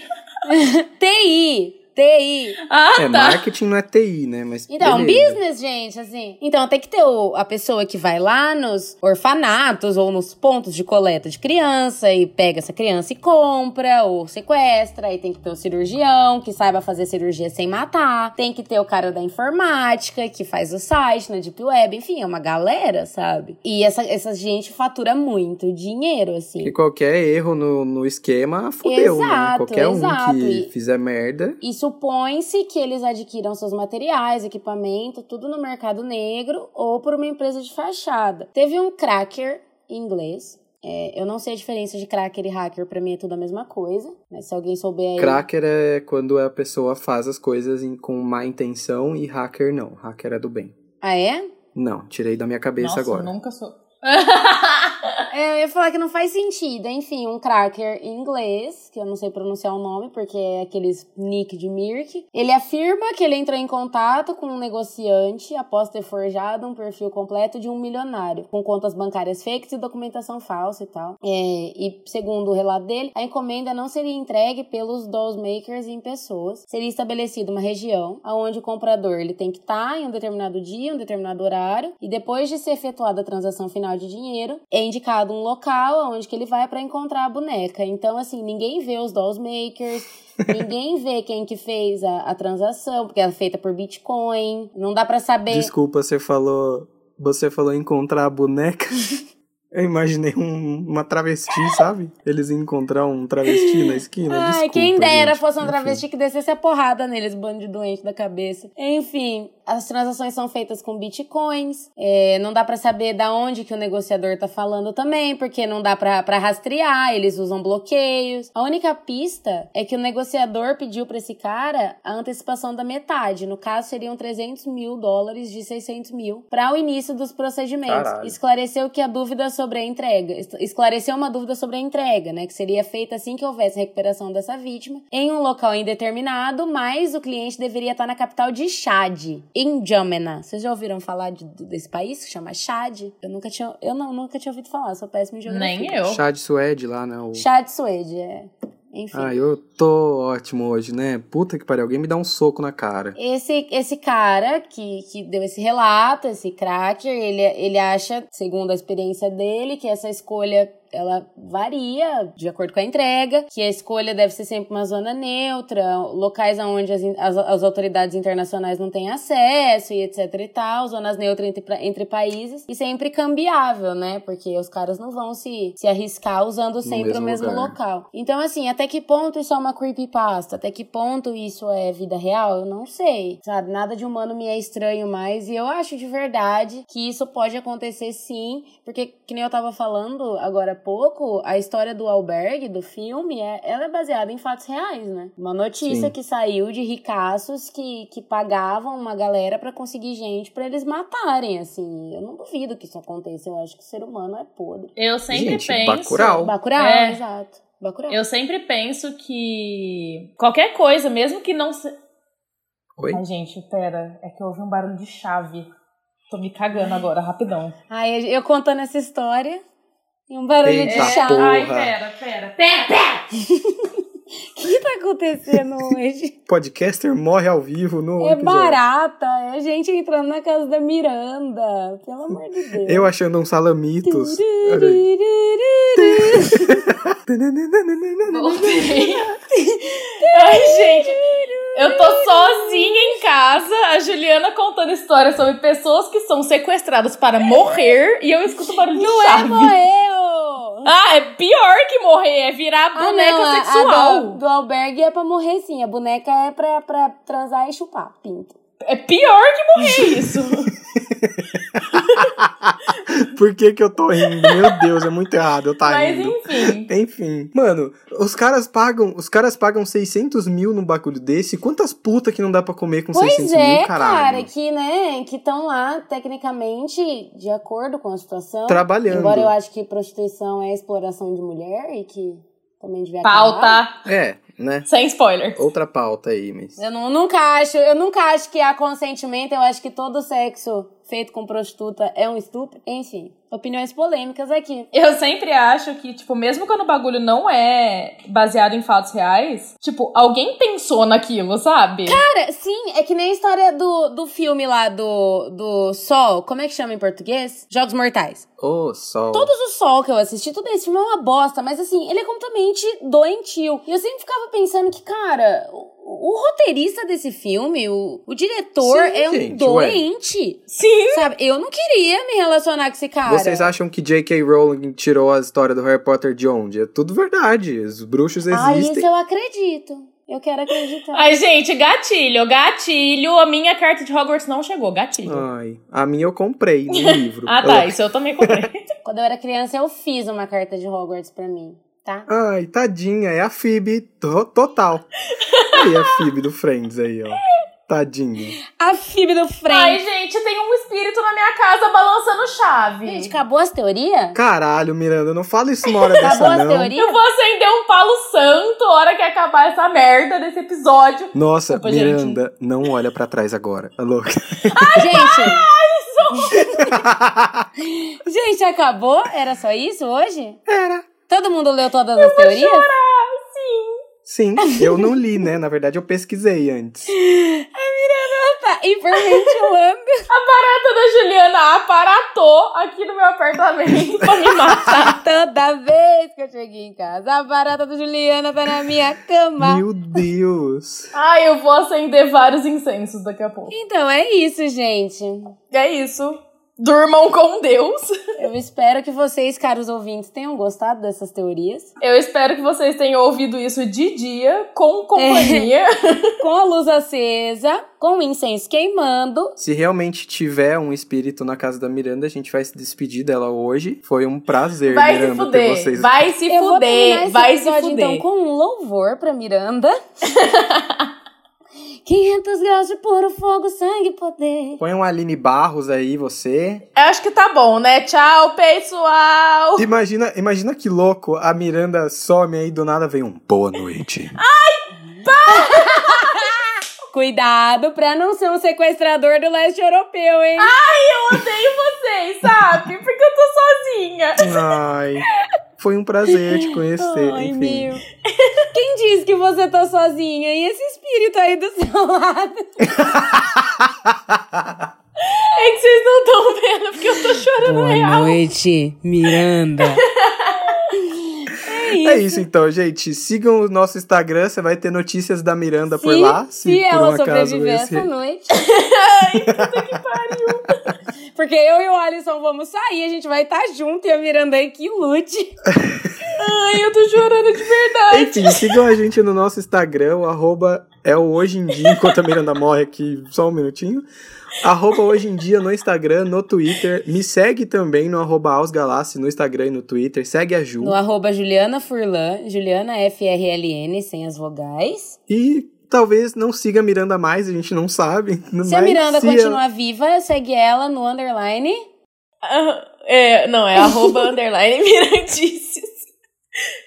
TI, TI. Ah, É, tá. marketing não é TI, né? Mas Então, beleza. business, gente, assim. Então, tem que ter o- a pessoa que vai lá nos orfanatos ou nos pontos de coleta de criança e pega essa criança e compra ou sequestra. Aí tem que ter o cirurgião que saiba fazer cirurgia sem matar. Tem que ter o cara da informática que faz o site na Deep Web. Enfim, é uma galera, sabe? E essa, essa gente fatura muito dinheiro, assim. Que qualquer erro no, no esquema fudeu, né? Exato, Qualquer um exato. que E- fizer merda. E supõe-se que eles adquiram seus materiais, equipamento, tudo no mercado negro ou por uma empresa de fachada. Teve um cracker inglês. é, eu não sei a diferença de cracker e hacker, pra mim é tudo a mesma coisa. Mas se alguém souber aí. Cracker é quando a pessoa faz as coisas em- com má intenção e hacker não. Hacker é do bem. Ah, é? Não, tirei da minha cabeça Nossa, agora. nunca sou. eu ia falar que não faz sentido. Enfim, um cracker em inglês, que eu não sei pronunciar o nome, porque é aqueles nick de Mirk. Ele afirma que ele entrou em contato com um negociante após ter forjado um perfil completo de um milionário, com contas bancárias fakes e documentação falsa e tal. É, e segundo o relato dele, a encomenda não seria entregue pelos dolls makers em pessoas. Seria estabelecida uma região onde o comprador ele tem que estar em um determinado dia, um determinado horário, e depois de ser efetuada a transação final de dinheiro, é indicado um local onde que ele vai para encontrar a boneca. Então, assim, ninguém vê os dolls makers, ninguém vê quem que fez a, a transação, porque ela é feita por Bitcoin. Não dá para saber. Desculpa, você falou. Você falou encontrar a boneca. Eu imaginei um, uma travesti, sabe? Eles iam encontrar um travesti na esquina. Ai, Desculpa, quem dera gente. fosse um Enfim. travesti que descesse a porrada neles, bando de doente da cabeça. Enfim, as transações são feitas com bitcoins. é, não dá pra saber da onde que o negociador tá falando também, porque não dá pra pra rastrear, eles usam bloqueios. A única pista é que o negociador pediu pra esse cara a antecipação da metade. No caso, seriam 300 mil dólares de 600 mil para o início dos procedimentos. Caralho. Esclareceu que a dúvida sobre a entrega, es- esclareceu uma dúvida sobre a entrega, né, que seria feita assim que houvesse recuperação dessa vítima em um local indeterminado, mas o cliente deveria estar na capital de Chad, em Djamena. Vocês já ouviram falar de- desse país que chama Chad? Eu nunca tinha, eu não, nunca tinha ouvido falar, sou péssima em geografia. Nem eu. Chá de Suede lá, né? O... Chad Suede, é. Enfim. Ah, eu tô ótimo hoje, né? Puta que pariu, alguém me dá um soco na cara. Esse, esse cara que, que deu esse relato, esse cracker, ele, ele acha, segundo a experiência dele, que essa escolha ela varia de acordo com a entrega, que a escolha deve ser sempre uma zona neutra, locais onde as, as, as autoridades internacionais não têm acesso e etc e tal, zonas neutras entre, entre países, e sempre cambiável, né? Porque os caras não vão se, se arriscar usando sempre o mesmo mesmo lugar. local. Então, assim, até que ponto isso é uma creepypasta? Até que ponto isso é vida real? Eu não sei. Sabe, nada de humano me é estranho mais. E eu acho de verdade que isso pode acontecer sim. Porque, que nem eu tava falando agora pouco, a história do albergue, do filme, é, ela é baseada em fatos reais, né? Uma notícia Sim. que saiu de ricaços que, que pagavam uma galera pra conseguir gente pra eles matarem, assim. Eu não duvido que isso aconteça. Eu acho que o ser humano é podre. Eu sempre Gente, penso. Bacurau. Bacurau, É. exato. Bacurau. Eu sempre penso que qualquer coisa, mesmo que não se... Oi? Ai, gente, pera. É que eu ouvi um barulho de chave. Tô me cagando agora, rapidão. Aí eu contando essa história um barulho Eita de chá. porra. Ai, pera, pera. Pera, pera! O que tá acontecendo hoje? Podcaster morre ao vivo no é episódio. barata, é a gente entrando na casa da Miranda. Pelo amor de Deus. Eu achando uns salamitos. Voltei. Ai, gente. Eu tô sozinha em casa, a Juliana contando histórias sobre pessoas que são sequestradas para morrer e eu escuto barulho de Não é. Ah, é pior que morrer, é virar Ah, boneca não, a- a sexual. do, do albergue é pra morrer sim. A boneca é pra, pra transar e chupar, pinto. É pior que morrer isso. Por que que eu tô rindo? Meu Deus, é muito errado eu tá Mas rindo. enfim. Enfim. Mano, os caras pagam, os caras pagam 600 mil num bagulho desse. Quantas putas que não dá pra comer com Pois 600 é, mil, caralho? cara, que, né, que estão lá, tecnicamente, de acordo com a situação. Trabalhando. Embora eu acho que prostituição é exploração de mulher e que também devia acabar. Pauta. É, né? Sem spoiler. Outra pauta aí, mas... Eu não- nunca acho, eu nunca acho que há consentimento, eu acho que todo sexo feito com prostituta é um estupro. Enfim, opiniões polêmicas aqui. Eu sempre acho que, tipo, mesmo quando o bagulho não é baseado em fatos reais, tipo, alguém pensou naquilo, sabe? Cara, sim, é que nem a história do, do filme lá do, do Sol, como é que chama em português? Jogos Mortais. Ô, sol. Todos os Sol que eu assisti, tudo esse filme é uma bosta, mas assim, ele é completamente doentio. E eu sempre ficava pensando que, cara, o, o roteirista desse filme, o, o diretor, Sim, é um gente, ué. doente. Sim. Sabe? Eu não queria me relacionar com esse cara. Vocês acham que J.K. Rowling tirou a história do Harry Potter de onde? É tudo verdade. Os bruxos Ah, isso existem. eu acredito. Eu quero acreditar. Ai, gente, gatilho, gatilho. A minha carta de Hogwarts não chegou, gatilho. Ai, a minha eu comprei no livro. Ah, tá. Isso eu também comprei. Quando eu era criança, eu fiz uma carta de Hogwarts pra mim, tá? Ai, tadinha, é a Phoebe to- total. Aí a Phoebe do Friends aí, ó. Tadinha. A Phoebe do Ai, frente. gente, tem um espírito na minha casa balançando chave. Gente, acabou as teorias? Caralho, Miranda, não fala isso uma hora dessa, Acabou as não. teorias? Eu vou acender um palo santo a hora que acabar essa merda desse episódio. Nossa, gente. Miranda, não olha pra trás agora. Tá louca? Gente. Gente, acabou? Era só isso hoje? Era. Todo mundo leu todas as teorias? Sim, eu não li, né? Na verdade, eu pesquisei antes. Tá hiperventilando. A barata da Juliana aparatou aqui no meu apartamento pra me matar. Toda vez que eu cheguei em casa, a barata da Juliana tá na minha cama. Meu Deus. Ai, eu vou acender vários incensos daqui a pouco. Então é isso, gente. É isso. Durmam com Deus. Eu espero que vocês, caros ouvintes, tenham gostado dessas teorias. Eu espero que vocês tenham ouvido isso de dia, com companhia. Com a luz acesa, com o incenso queimando. Se realmente tiver um espírito na casa da Miranda, a gente vai se despedir dela hoje. Foi um prazer, Vai se Miranda, ter fuder. vocês. Vai se fuder. Vai se fuder. então, com um louvor pra Miranda. 500 graus de puro fogo, sangue e poder. Põe um Aline Barros aí, você. Eu acho que tá bom, né? Tchau, pessoal. Imagina, imagina que louco, a Miranda some aí do nada vem um boa noite. Cuidado pra não ser um sequestrador do leste europeu, hein? Eu odeio vocês, sabe? Porque eu tô sozinha. Ai, foi um prazer te conhecer, Ai, enfim. meu. Quem disse que você tá sozinha? E esse espírito aí do seu lado? É que vocês não estão vendo, porque eu tô chorando real. noite, Miranda. é isso. É isso então, gente. Sigam o nosso Instagram, você vai ter notícias da Miranda por Se- lá. Se, por ela um acaso sobreviver esse- essa noite. Porque eu e o Alisson vamos sair, a gente vai estar junto e a Miranda aí que lute. Ai, eu tô chorando de verdade. Enfim, sigam a gente no nosso Instagram, o arroba é o hoje em dia, enquanto a Miranda morre aqui, só um minutinho. Arroba hoje em dia no Instagram, no Twitter. Me segue também no arroba Ausgalassi no Instagram e no Twitter. Segue a Ju. No arroba Juliana Furlan, Juliana F-R-L-N, sem as vogais. E talvez não siga a Miranda mais, a gente não sabe. Se a Miranda se continuar viva, segue ela no underline. Ah, É, não, é arroba underline mirandices.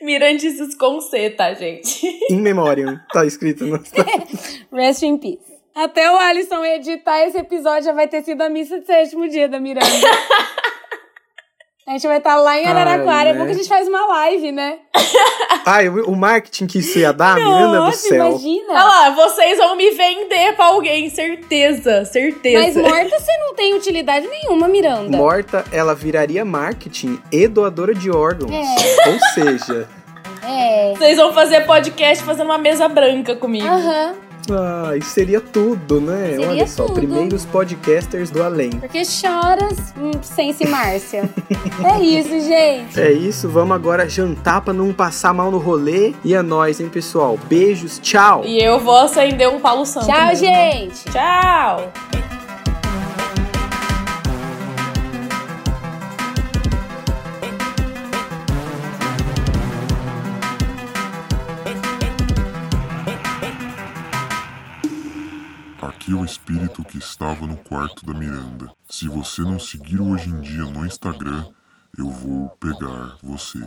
Mirandices com C, tá, gente? In memoriam, tá escrito no Rest in peace. Até o Alisson editar esse episódio já vai ter sido a missa de sétimo dia da Miranda. A gente vai estar lá em Araraquara. Ai, É bom né? que a gente faz uma live, né? Ai, o marketing que isso ia dar, Miranda do céu. imagina. Olha lá, vocês vão me vender pra alguém, certeza, certeza. Mas morta você não tem utilidade nenhuma, Miranda. Morta, ela viraria marketing e doadora de órgãos. É. Ou seja, É. Vocês vão fazer podcast fazendo uma mesa branca comigo. Aham. Ai, seria tudo, né? Seria Olha só, tudo. primeiros podcasters do além. Porque choras, hum, Sense Márcia. é isso, gente. É isso, vamos agora jantar pra não passar mal no rolê. E é nóis, hein, pessoal? Beijos, tchau! E eu vou acender um palo santo. Tchau, mesmo. gente. Tchau! O espírito que estava no quarto da Miranda. Se você não seguir hoje em dia no Instagram, eu vou pegar você.